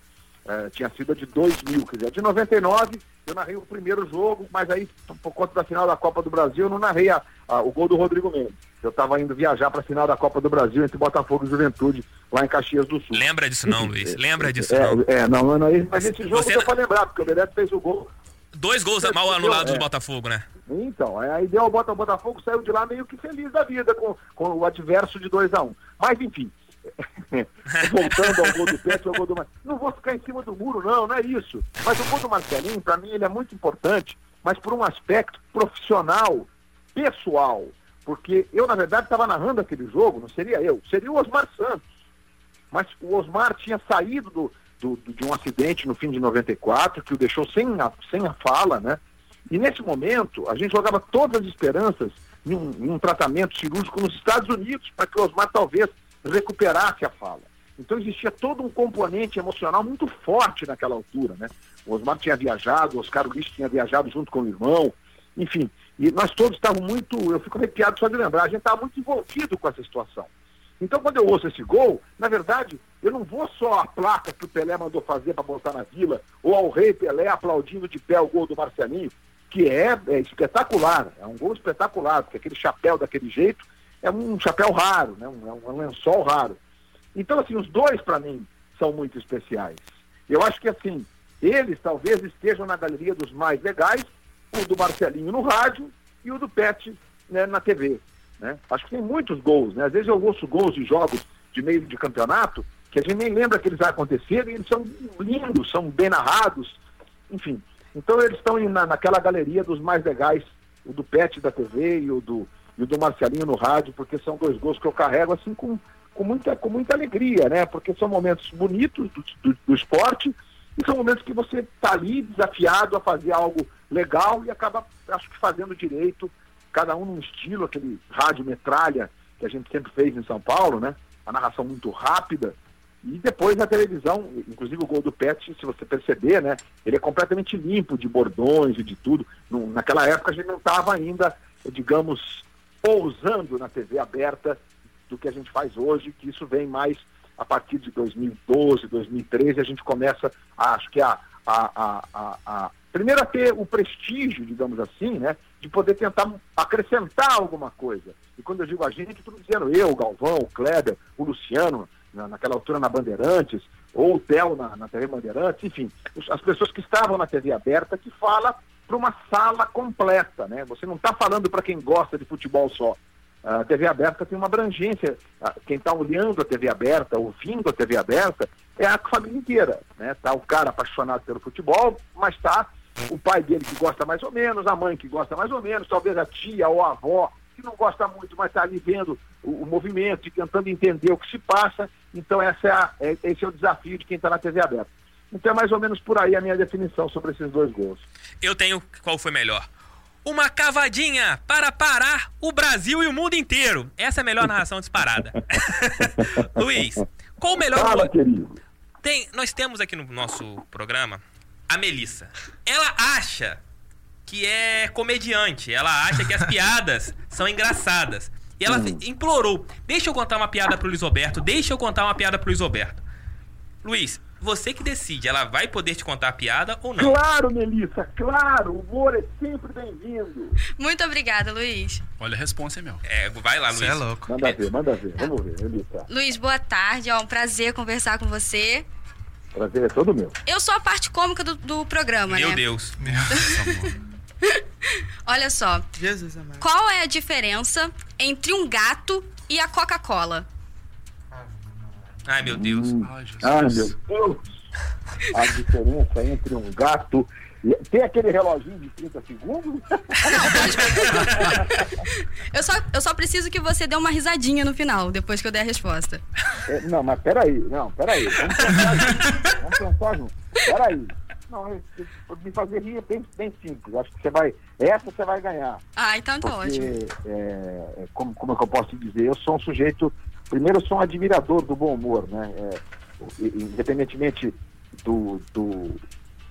É, tinha sido a de 2000, quer dizer, de 99 eu narrei o primeiro jogo, mas aí, por- conta da final da Copa do Brasil, eu não narrei a- a- o gol do Rodrigo Mendes. Eu estava indo viajar para a final da Copa do Brasil entre Botafogo e Juventude, lá em Caxias do Sul. Lembra disso não, Luiz. Lembra disso É, não. é, não, não, não, mas esse jogo Você- deu pra lembrar, porque o Beneto fez o gol. Dois gols Você- mal anulados é. do Botafogo, né? Então, aí deu o Botafogo, saiu de lá meio que feliz da vida com, com o adverso de 2 a 1 um. Mas, enfim, voltando ao gol do Pet, ao gol do Mar... Não vou ficar em cima do muro, não, não é isso. Mas o gol do Marcelinho, para mim, ele é muito importante, mas por um aspecto profissional, pessoal. Porque eu, na verdade, estava narrando aquele jogo, não seria eu, seria o Osmar Santos. Mas o Osmar tinha saído do, do- de um acidente no fim de 94, que o deixou sem a, sem a fala, né? E nesse momento, a gente jogava todas as esperanças em um, em um tratamento cirúrgico nos Estados Unidos, para que o Osmar talvez recuperasse a fala. Então existia todo um componente emocional muito forte naquela altura, né? O Osmar tinha viajado, o Oscar Ulisses tinha viajado junto com o irmão, enfim. E nós todos estávamos muito, eu fico arrepiado só de lembrar, a gente estava muito envolvido com essa situação. Então, quando eu ouço esse gol, na verdade, eu não vou só a placa que o Pelé mandou fazer para botar na vila, ou ao Rei Pelé aplaudindo de pé o gol do Marcelinho, que é, é espetacular, é um gol espetacular, porque aquele chapéu daquele jeito é um chapéu raro, né? um, é um lençol raro. Então, assim, os dois, para mim, são muito especiais. Eu acho que, assim, eles talvez estejam na galeria dos mais legais, o do Marcelinho no rádio e o do Pet né, na TV. Né? Acho que tem muitos gols, né? Às vezes eu ouço gols de jogos de meio de campeonato que a gente nem lembra que eles aconteceram e eles são lindos, são bem narrados, enfim. Então eles estão na, naquela galeria dos mais legais, o do Pet da TV e o do, e o do Marcelinho no rádio, porque são dois gols que eu carrego assim com, com, muita, com muita alegria, né? Porque são momentos bonitos do, do, do esporte e são momentos que você está ali desafiado a fazer algo legal e acaba, acho que fazendo direito, cada um num estilo, aquele rádio metralha que a gente sempre fez em São Paulo, né? A narração muito rápida. E depois na televisão, inclusive o gol do Pet, se você perceber, né? Ele é completamente limpo de bordões e de tudo. Naquela época a gente não estava ainda, digamos, ousando na TV aberta do que a gente faz hoje, que isso vem mais a partir de 2012, 2013, a gente começa, a, acho que a, a, a, a, a- primeiro a ter o prestígio, digamos assim, né, de poder tentar acrescentar alguma coisa. E quando eu digo a gente, estou dizendo eu, o Galvão, o Kleber, o Luciano, na- naquela altura na Bandeirantes, ou o Theo na, na TV Bandeirantes, enfim, os- as pessoas que estavam na TV aberta que fala para uma sala completa, né? Você não está falando para quem gosta de futebol só. A TV aberta tem uma abrangência. Quem está olhando a TV aberta, ouvindo a TV aberta, é a família inteira. Né? Tá o cara apaixonado pelo futebol, mas tá o pai dele que gosta mais ou menos, a mãe que gosta mais ou menos, talvez a tia ou a avó que não gosta muito, mas está ali vendo o, o movimento e tentando entender o que se passa. Então essa é a- é- esse é o desafio de quem está na TV aberta. Então é mais ou menos por aí a minha definição sobre esses dois gols. Eu tenho qual foi melhor. Uma cavadinha para parar o Brasil e o mundo inteiro. Essa é a melhor narração disparada. Luiz, qual o melhor Fala, gol? querido. Tem, nós temos aqui no nosso programa a Melissa. Ela acha que é comediante. Ela acha que as piadas são engraçadas. E ela Hum. implorou: deixa eu contar uma piada pro Luiz Roberto, deixa eu contar uma piada pro Luiz Roberto. Luiz, você que decide, ela vai poder te contar a piada ou não? Claro, Melissa, claro, o humor é sempre bem-vindo. Muito obrigada, Luiz. Olha a resposta, hein, meu. É, vai lá, Luiz. Você é louco. Manda ver, manda ver. Vamos ver, Melissa. Luiz, boa tarde. É um prazer conversar com você. Prazer é todo meu. Eu sou a parte cômica do, do programa, Meu né? Deus. Olha só. Jesus amado. Qual é a diferença entre um gato e a Coca-Cola? Ai, meu Deus. Ai, Jesus. Ai, meu Deus. A diferença entre um gato e... Tem aquele reloginho de 30 segundos? Eu só, eu só preciso que você dê uma risadinha no final, depois que eu der a resposta. É, não, mas peraí. Não, peraí. Vamos pensar junto. Vamos pensar junto. Peraí. Não, é- é- me fazer rir é bem, bem simples. Acho que você vai. Essa você vai ganhar. Ah, então tá ótimo. Porque, é, é, como, como é que eu posso dizer? Eu sou um sujeito. Primeiro, eu sou um admirador do bom humor, né? É, independentemente do, do,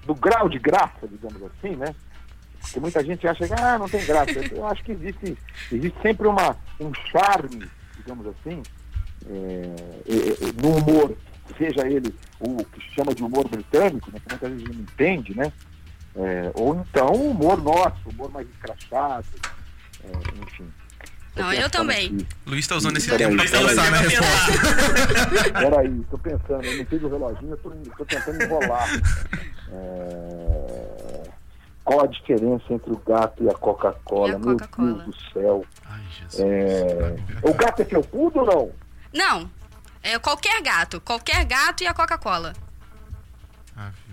do grau de graça, digamos assim, né? Porque muita gente acha que ah, não tem graça. Eu acho que existe, existe sempre uma, um charme, digamos assim, é, é, no humor, seja ele o que se chama de humor britânico, né, que muitas vezes não entende, né? É, ou então o humor nosso, o humor mais escrachado, é, enfim. Não, eu também. Luiz tá usando esse Peraí, tempo pra peraí, pensar na resposta. Peraí, tô pensando, eu não fiz o reloginho, eu tô, tô tentando enrolar. É, Qual a diferença entre o gato e a Coca-Cola? Meu Deus do céu. É, O gato é felpudo ou não? Não. É qualquer gato. Qualquer gato e a Coca-Cola.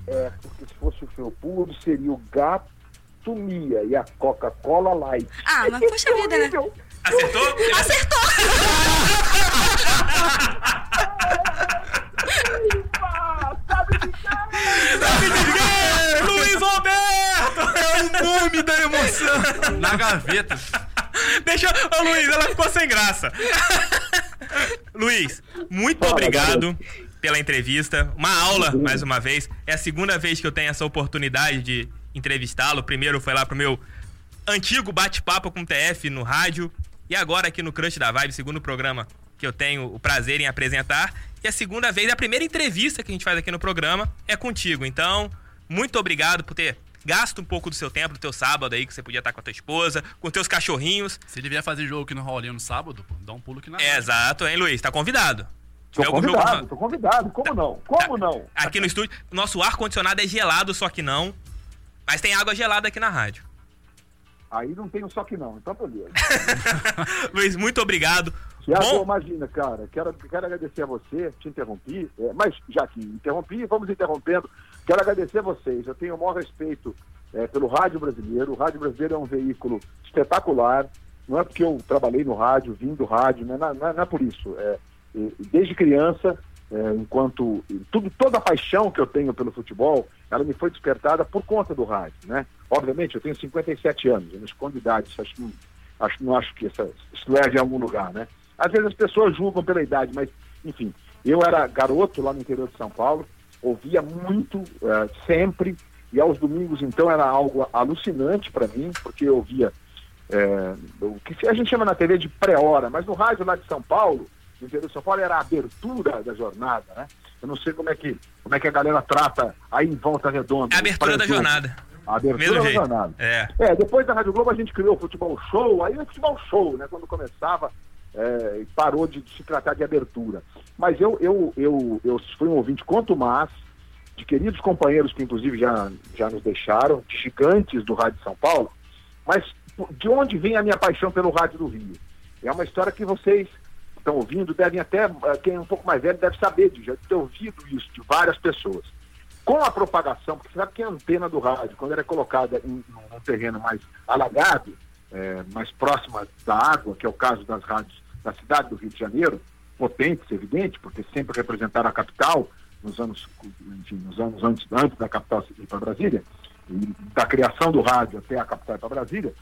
É, porque se fosse o felpudo, seria o gato Mia e a Coca-Cola Light. Ah, mas puxa vida, né? Acertou? Acertou! Luiz Roberto! É o nome da emoção! Na gaveta. Deixa. Ô Luiz, ela ficou sem graça. Luiz, muito obrigado pela entrevista. Uma aula, mais uma vez. É a segunda vez que eu tenho essa oportunidade de entrevistá-lo. Primeiro foi lá pro meu antigo bate-papo com o TF no rádio. E agora aqui no Crush da Vibe, segundo programa que eu tenho o prazer em apresentar. E a segunda vez, a primeira entrevista que a gente faz aqui no programa é contigo. Então, muito obrigado por ter gasto um pouco do seu tempo, do teu sábado aí, que você podia estar com a tua esposa, com teus cachorrinhos. Se ele vier fazer jogo aqui no Rolinho no sábado, pô, dá um pulo aqui na É, exato, hein, Luiz? Tá convidado. Tô algum jogo- convidado, tô convidado. Como não? Como não? Aqui no estúdio, nosso ar-condicionado é gelado, só que não. Mas tem água gelada aqui na rádio. Aí não tem um só que não, então beleza. Luiz, muito obrigado. Tiago, Bom, imagina, cara, quero, quero agradecer a você, te interrompi, é, mas já que interrompi, vamos interrompendo. Quero agradecer a vocês, eu tenho o maior respeito é, pelo rádio brasileiro. O rádio brasileiro é um veículo espetacular, não é porque eu trabalhei no rádio, vim do rádio, não é, não é- não é por isso. É, desde criança, é, enquanto tudo, toda a paixão que eu tenho pelo futebol, ela me foi despertada por conta do rádio, né? Obviamente, eu tenho 57 anos, eu não escondo idade, acho, acho, não acho que isso leve a algum lugar, né? Às vezes as pessoas julgam pela idade, mas, enfim, eu era garoto lá no interior de São Paulo, ouvia muito, eh, sempre, e aos domingos, então, era algo alucinante para mim, porque eu ouvia eh, o que a gente chama na TV de pré-hora, mas no rádio lá de São Paulo, no interior de São Paulo, era a abertura da jornada, né? Eu não sei como é que, como é que a galera trata aí em Volta Redonda. É a abertura da jornada. A abertura Mesmo da jeito. jornada. É. É, depois da Rádio Globo a gente criou o futebol show, aí o futebol show, né? Quando começava, é, parou de, se tratar de abertura. Mas eu, eu, eu, eu fui um ouvinte quanto mais de queridos companheiros que inclusive já, já nos deixaram, de gigantes do Rádio de São Paulo, mas de onde vem a minha paixão pelo Rádio do Rio? É uma história que vocês estão ouvindo, devem até, eh, quem é um pouco mais velho deve saber, já ter ouvido isso de várias pessoas com a propagação, porque você sabe que a antena do rádio, quando ela é colocada em um terreno mais alagado, é, mais próxima da água, que é o caso das rádios da cidade do Rio de Janeiro, potentes, evidente, porque sempre representaram a capital nos anos, enfim, nos anos antes, antes da capital ir para Brasília, e da criação do rádio até a capital para Brasília.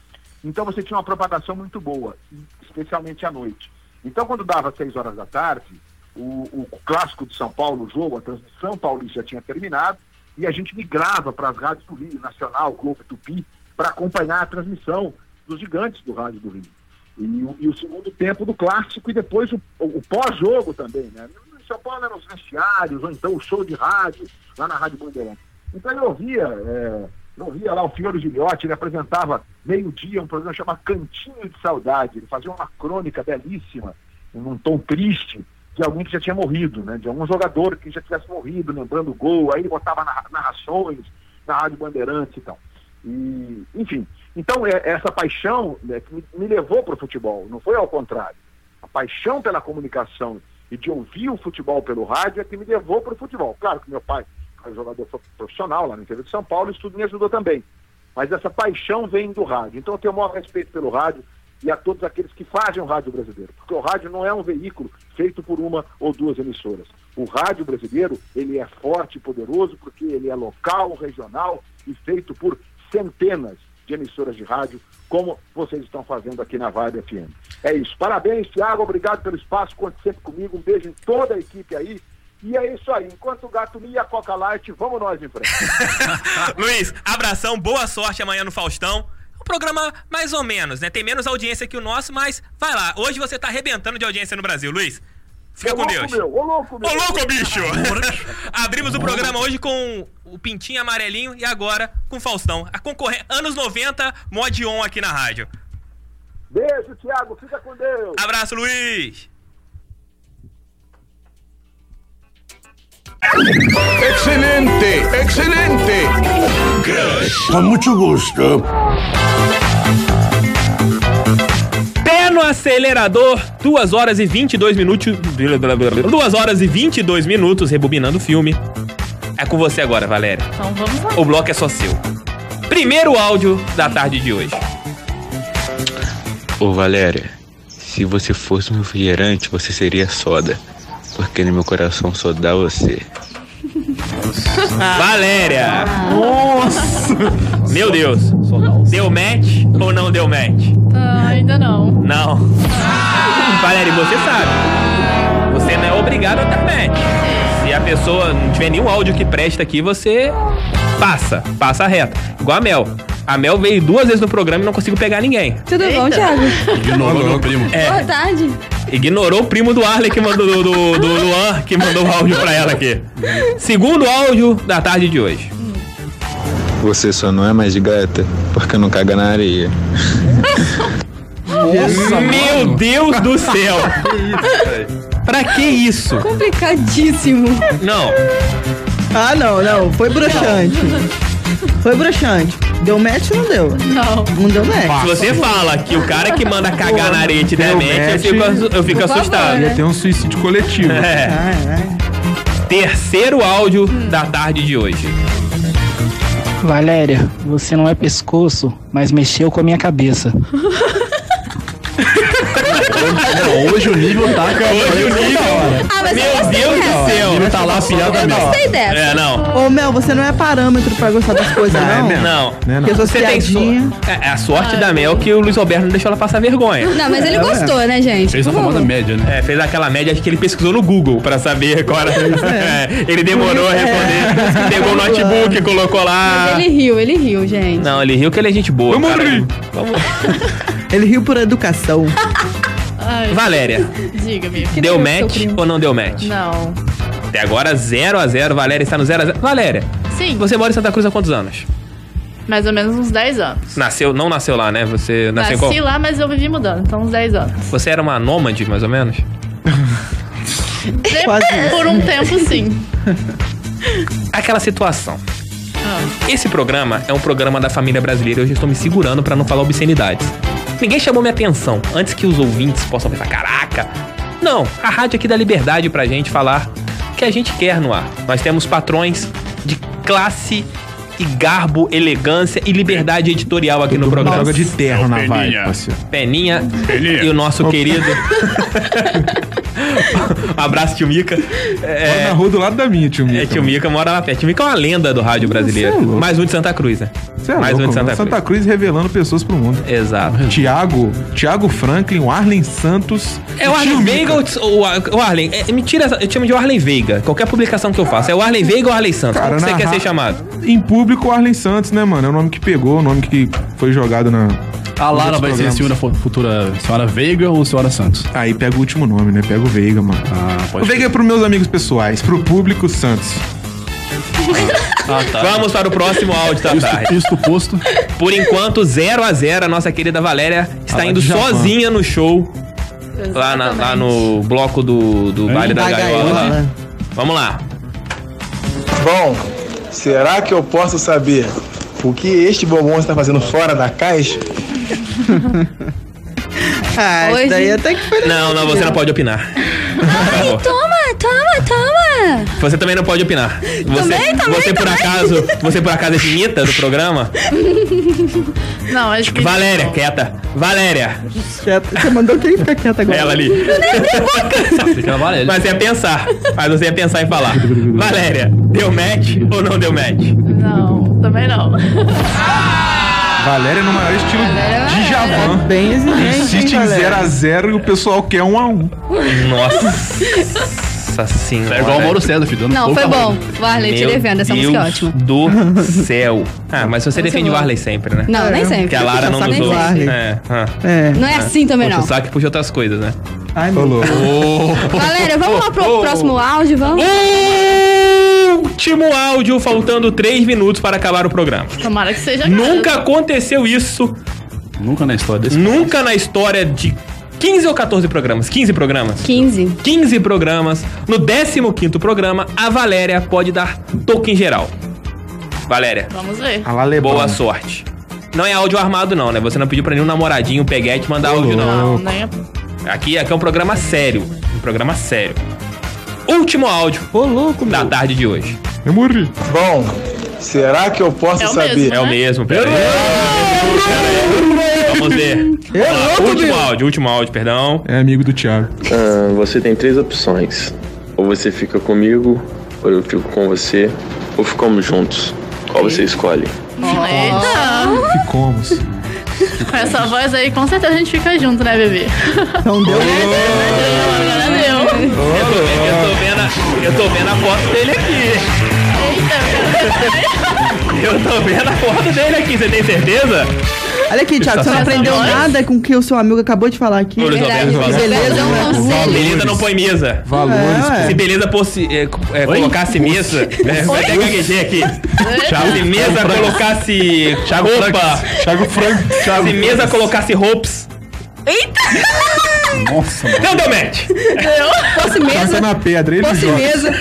Então você tinha uma propagação muito boa, especialmente à noite. Então quando dava seis horas da tarde, o, o clássico de São Paulo, o jogo, a transmissão paulista já tinha terminado, e a gente migrava para as rádios do Rio, Nacional, Globo, Tupi, para acompanhar a transmissão dos gigantes do rádio do Rio. E, o- e o segundo tempo do clássico e depois o, o pós-jogo também, né? Em São Paulo eram os vestiários, ou então o show de rádio, lá na Rádio Bandeirantes. Então eu ouvia, é, eu ouvia lá o Fiore Gilhote, ele apresentava meio-dia um programa chamado Cantinho de Saudade. Ele fazia uma crônica belíssima, num tom triste, de alguém que já tinha morrido, né? De algum jogador que já tivesse morrido, lembrando o gol, aí ele botava narra- narrações na Rádio Bandeirantes e tal. E, enfim, então é, essa paixão né, que me, levou para o futebol, não foi ao contrário. A paixão pela comunicação e de ouvir o futebol pelo rádio é que me levou para o futebol. Claro que meu pai é jogador pro- profissional lá no interior de São Paulo, isso tudo me ajudou também. Mas essa paixão vem do rádio. Então eu tenho o maior respeito pelo rádio. e a todos aqueles que fazem o rádio brasileiro. Porque o rádio não é um veículo feito por uma ou duas emissoras. O rádio brasileiro, ele é forte e poderoso porque ele é local, regional e feito por centenas de emissoras de rádio, como vocês estão fazendo aqui na Vibe FM. É isso. Parabéns, Tiago. Obrigado pelo espaço. Conte sempre comigo. Um beijo em toda a equipe aí. E é isso aí. Enquanto o gato mia a Coca Light, vamos nós em frente. Luiz, abração, boa sorte amanhã no Faustão. Um programa mais ou menos, né? Tem menos audiência que o nosso, mas vai lá. Hoje você tá arrebentando de audiência no Brasil, Luiz. Fica Ô, com Deus. meu, ô louco meu. Ô, louco, bicho! Abrimos o programa hoje com o Pintinho Amarelinho e agora com o Faustão. A concorrente anos 90, mod on aqui na rádio. Beijo, Tiago. Fica com Deus. Abraço, Luiz! Excelente, excelente. Con mucho gusto. Pé no acelerador, 2 horas e 22 minutos. 2 horas e 22 minutos, rebobinando o filme. É com você agora, Valéria. Então vamos lá. O bloco é só seu. Primeiro áudio da tarde de hoje. Ô Valéria, se você fosse um refrigerante, você seria soda. Porque no meu coração só dá você. Valéria! Nossa! Meu Deus! Deu match ou não deu match? Ah, ainda não. Não. Valéria, você sabe. Você não é obrigado a dar match. Se a pessoa não tiver nenhum áudio que presta aqui, você passa. Passa reto. Igual a Mel. A Mel veio duas vezes no programa e não conseguiu pegar ninguém. Tudo bom, Thiago? Ignorou meu primo. É. Boa tarde. Ignorou o primo do Arley que mandou do, do, do Luan, que mandou o áudio pra ela aqui. Segundo áudio da tarde de hoje. Você só não é mais gata porque não caga na areia. Meu Deus do céu! pra que isso? Complicadíssimo. Não. Ah, não, não. Foi broxante. Foi broxante. Deu match ou não deu? Não. Não deu match. Se você fala que o cara que manda cagar na areia te der match, eu fico, assu- eu fico Por favor, assustado. né? Ia ter um suicídio coletivo. É. Terceiro áudio da tarde de hoje. Valéria, você não é pescoço, mas mexeu com a minha cabeça. Não, hoje o nível tá. Hoje o nível. Ah, mas eu Meu Deus do céu. Ele tá lá afiado Eu gostei dessa. É, não. Ô, Mel, você não é parâmetro pra gostar das coisas, Não, é não? Não. Né, não? Porque Você tem é, é a sorte da Mel que o Luiz Alberto não deixou ela passar vergonha. Não, mas ele gostou, né, gente? Fez a famosa média, né? É, fez aquela média que ele pesquisou no Google pra saber qual era. É, ele demorou a responder. Pegou o notebook, colocou lá. Mas ele riu, ele riu, gente. Não, ele riu que ele é gente boa. Vamos rir. Vamos. Ele riu por educação. Ai, Valéria, diga. Que deu match ou não deu match? Não. Até agora 0 a 0 Valéria está no 0 a 0 Valéria, Sim, você mora em Santa Cruz há quantos anos? mais ou menos uns 10 anos. Nasceu, não nasceu lá, né? Você nasceu Nasci qual? lá, mas eu vivi mudando, então uns 10 anos. Você era uma nômade, mais ou menos? Quase. Por um tempo, sim. Aquela situação. Ah. Esse programa é um programa da família brasileira. Hoje eu estou me segurando para não falar obscenidades. Ninguém chamou minha atenção. Antes que os ouvintes possam pensar, caraca. Não, a rádio aqui dá liberdade pra gente falar o que a gente quer no ar. Nós temos patrões de classe e garbo, elegância e liberdade editorial aqui no programa. Joga de terno na vibe, Peninha. parceiro. Peninha, e o nosso querido. um abraço, tio Mica. Mora na rua do lado da minha, tio Mica. É, tio Mica mora lá perto. Tio Mica é uma lenda do rádio brasileiro. Você é. Mais um de Santa Cruz, né? Você é Mais louco, um de Santa mano. Cruz. Santa Cruz revelando pessoas pro mundo. Exato. Tiago, Tiago Franklin, o Arlen Santos. É o Arlen Veiga ou o, o Arlen? É, me tira essa, eu chamo de Arlen Veiga. Qualquer publicação que eu faço. É o Arlen Veiga ou Arlen Santos? Cara, Como que você quer ser chamado? Em público, o Arlen Santos, né, mano? É o nome que pegou, o nome que foi jogado na. A Lara vai ser programas. senhora fu- futura senhora Veiga ou senhora Santos? Aí pega o último nome, né? Pega o Veiga, mano. Ah, O pode Veiga é pros meus amigos pessoais, pro público Santos. Ah, tá. Vamos para o próximo áudio da tarde. Isto, isto posto. Por enquanto, 0 a 0 A nossa querida Valéria está Ah, indo sozinha no show. Lá, na- lá no bloco do, do Baile da Da Gaiola. gaiola. Vamos lá. Bom, será que eu posso saber o que este bombom está fazendo fora da caixa? Ah, Hoje- isso daí até que foi Não, não, você não pode opinar. Ai, toma, toma, toma. Você também não pode opinar. Você, Também, também, você por também. acaso, você por acaso é vinheta do programa? Não, acho que. Valéria, quieta. Valéria. Quieta. Você mandou quem ficar quieta agora? Ela ali. Mas você ia pensar. Mas você ia pensar e falar. Valéria, deu match ou não deu match? Não, também não. Valéria no maior estilo de Javan. Bem exigente, Insiste hein, em Valéria? 0x0 e o pessoal quer 1 a 1 Nossa senhora. É igual o Mauro César, filho. Não, foi bom. roda. Varley, te defendo. Essa música é Deus ótima. do céu. Ah, mas você defende o. Varley sempre, né? Não, nem sempre. Porque a Lara não ouve. sempre. É, ah. É. Não é assim também, Puxa não. o saco e puxa outras coisas, né? Ai, meu Deus. Galera, vamos lá pro próximo áudio, vamos? Último áudio, faltando 3 minutos para acabar o programa. Tomara que seja. Nunca aconteceu isso. Nunca na história desse. Nunca na história de 15 ou 14 programas? 15 programas? 15. 15 programas. No 15 programa, a Valéria pode dar toque em geral. Valéria, Vamos ver. Lalebão. boa sorte. Não é áudio armado, não, né? Você não pediu pra nenhum namoradinho, peguete, mandar áudio, não. Não, nem. Aqui, aqui é um programa sério. Um programa sério. Último áudio Ô, louco, da meu. tarde de hoje. Eu morri. Bom, será que eu posso É o saber? mesmo. É o mesmo, pera aí. Vamos ver. Vamos lá, último áudio, último áudio, perdão. É amigo do Thiago. Ah, você tem três opções. Ou você fica comigo, ou eu fico com você, ou ficamos juntos. Qual você escolhe? Eita! Ficamos. Com essa voz aí, com certeza a gente fica junto, né, bebê? Então deu. Agora deu. Eu tô, vendo, eu, tô vendo a, eu tô vendo a foto dele aqui. Eu tô vendo a foto dele aqui, você tem certeza? Olha aqui, Thiago, você não aprendeu nada com o que o seu amigo acabou de falar aqui. Ô, Luiz Alberto, Que valores. beleza, É um conselho. Beleza não põe mesa. Valores. É, Se beleza fosse, é, é, colocasse mesa, é, vai até gaguejei aqui. Se mesa colocasse roupa, Thiago Franco. se mesa colocasse roupas, Nossa, mano. não deu match. Fosse Passa mesa, na pedra, ele fosse joga. mesa.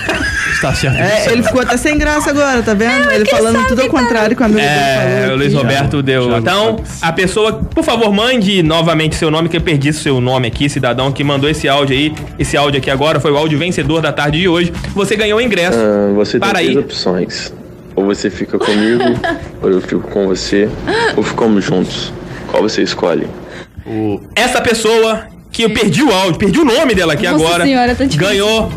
Está certo. É, ele ficou até sem graça agora, tá vendo? ele falando tudo ao contrário que o amigo dele É, falou. o Luiz. Roberto deu. Thiago Então, a pessoa, por favor, mande novamente seu nome, que eu perdi seu nome aqui, cidadão que mandou esse áudio aí. Esse áudio aqui agora foi o áudio vencedor da tarde de hoje. Você ganhou o ingresso. Ah, você tem Para três aí. opções. Ou você fica comigo, ou eu fico com você, ou ficamos juntos. Qual você escolhe? Essa pessoa que eu perdi o áudio, perdi o nome dela aqui Nossa agora, senhora, tá ganhou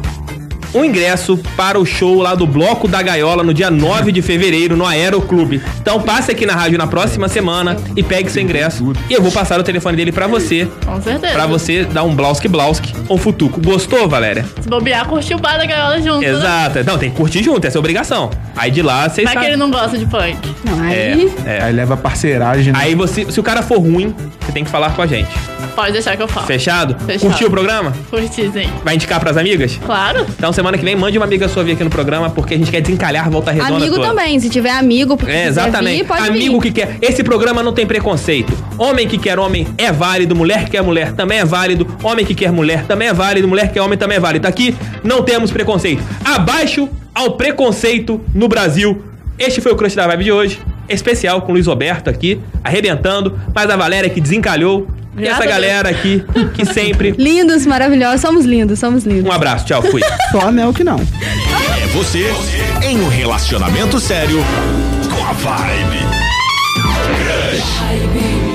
um ingresso para o show lá do Bloco da Gaiola no dia 9 de fevereiro no Aeroclube. Então passe aqui na rádio na próxima semana e pegue seu ingresso. E eu vou passar o telefone dele pra você, Com certeza. pra você dar um blauski blauski ou um futuco. Gostou, Valéria? Se bobear, curtir o bar da gaiola junto. né? Exato. Não, tem que curtir junto, essa é obrigação. Aí de lá vocês Vai que ele sabem. não gosta de punk. Não, É, aí. é. Aí leva parceiragem. né? Aí você, se o cara for ruim, você tem que falar com a gente. Pode deixar que eu falo. Fechado? Fechado. Curtiu o programa? Curti, sim. Vai indicar pras amigas? Claro. Então semana que vem mande uma amiga sua vir aqui no programa porque a gente quer desencalhar a volta redonda Amigo toda. também, se tiver amigo, porque É, exatamente. vir, pode Amigo vir. que quer. Esse programa não tem preconceito. Homem que quer homem é válido, mulher que quer mulher também é válido, homem que quer mulher também é válido, mulher que quer homem também é válido. Aqui não temos preconceito. Abaixo ao preconceito no Brasil. Este foi o Crush da Vibe de hoje. Especial com o Luiz Roberto aqui, arrebentando. Mas a Valéria que desencalhou. E essa galera aqui que sempre. Lindos, maravilhosos, somos lindos, somos lindos. Um abraço, tchau, fui. Só a Mel que não. É você em um relacionamento sério com a Vibe. Crush.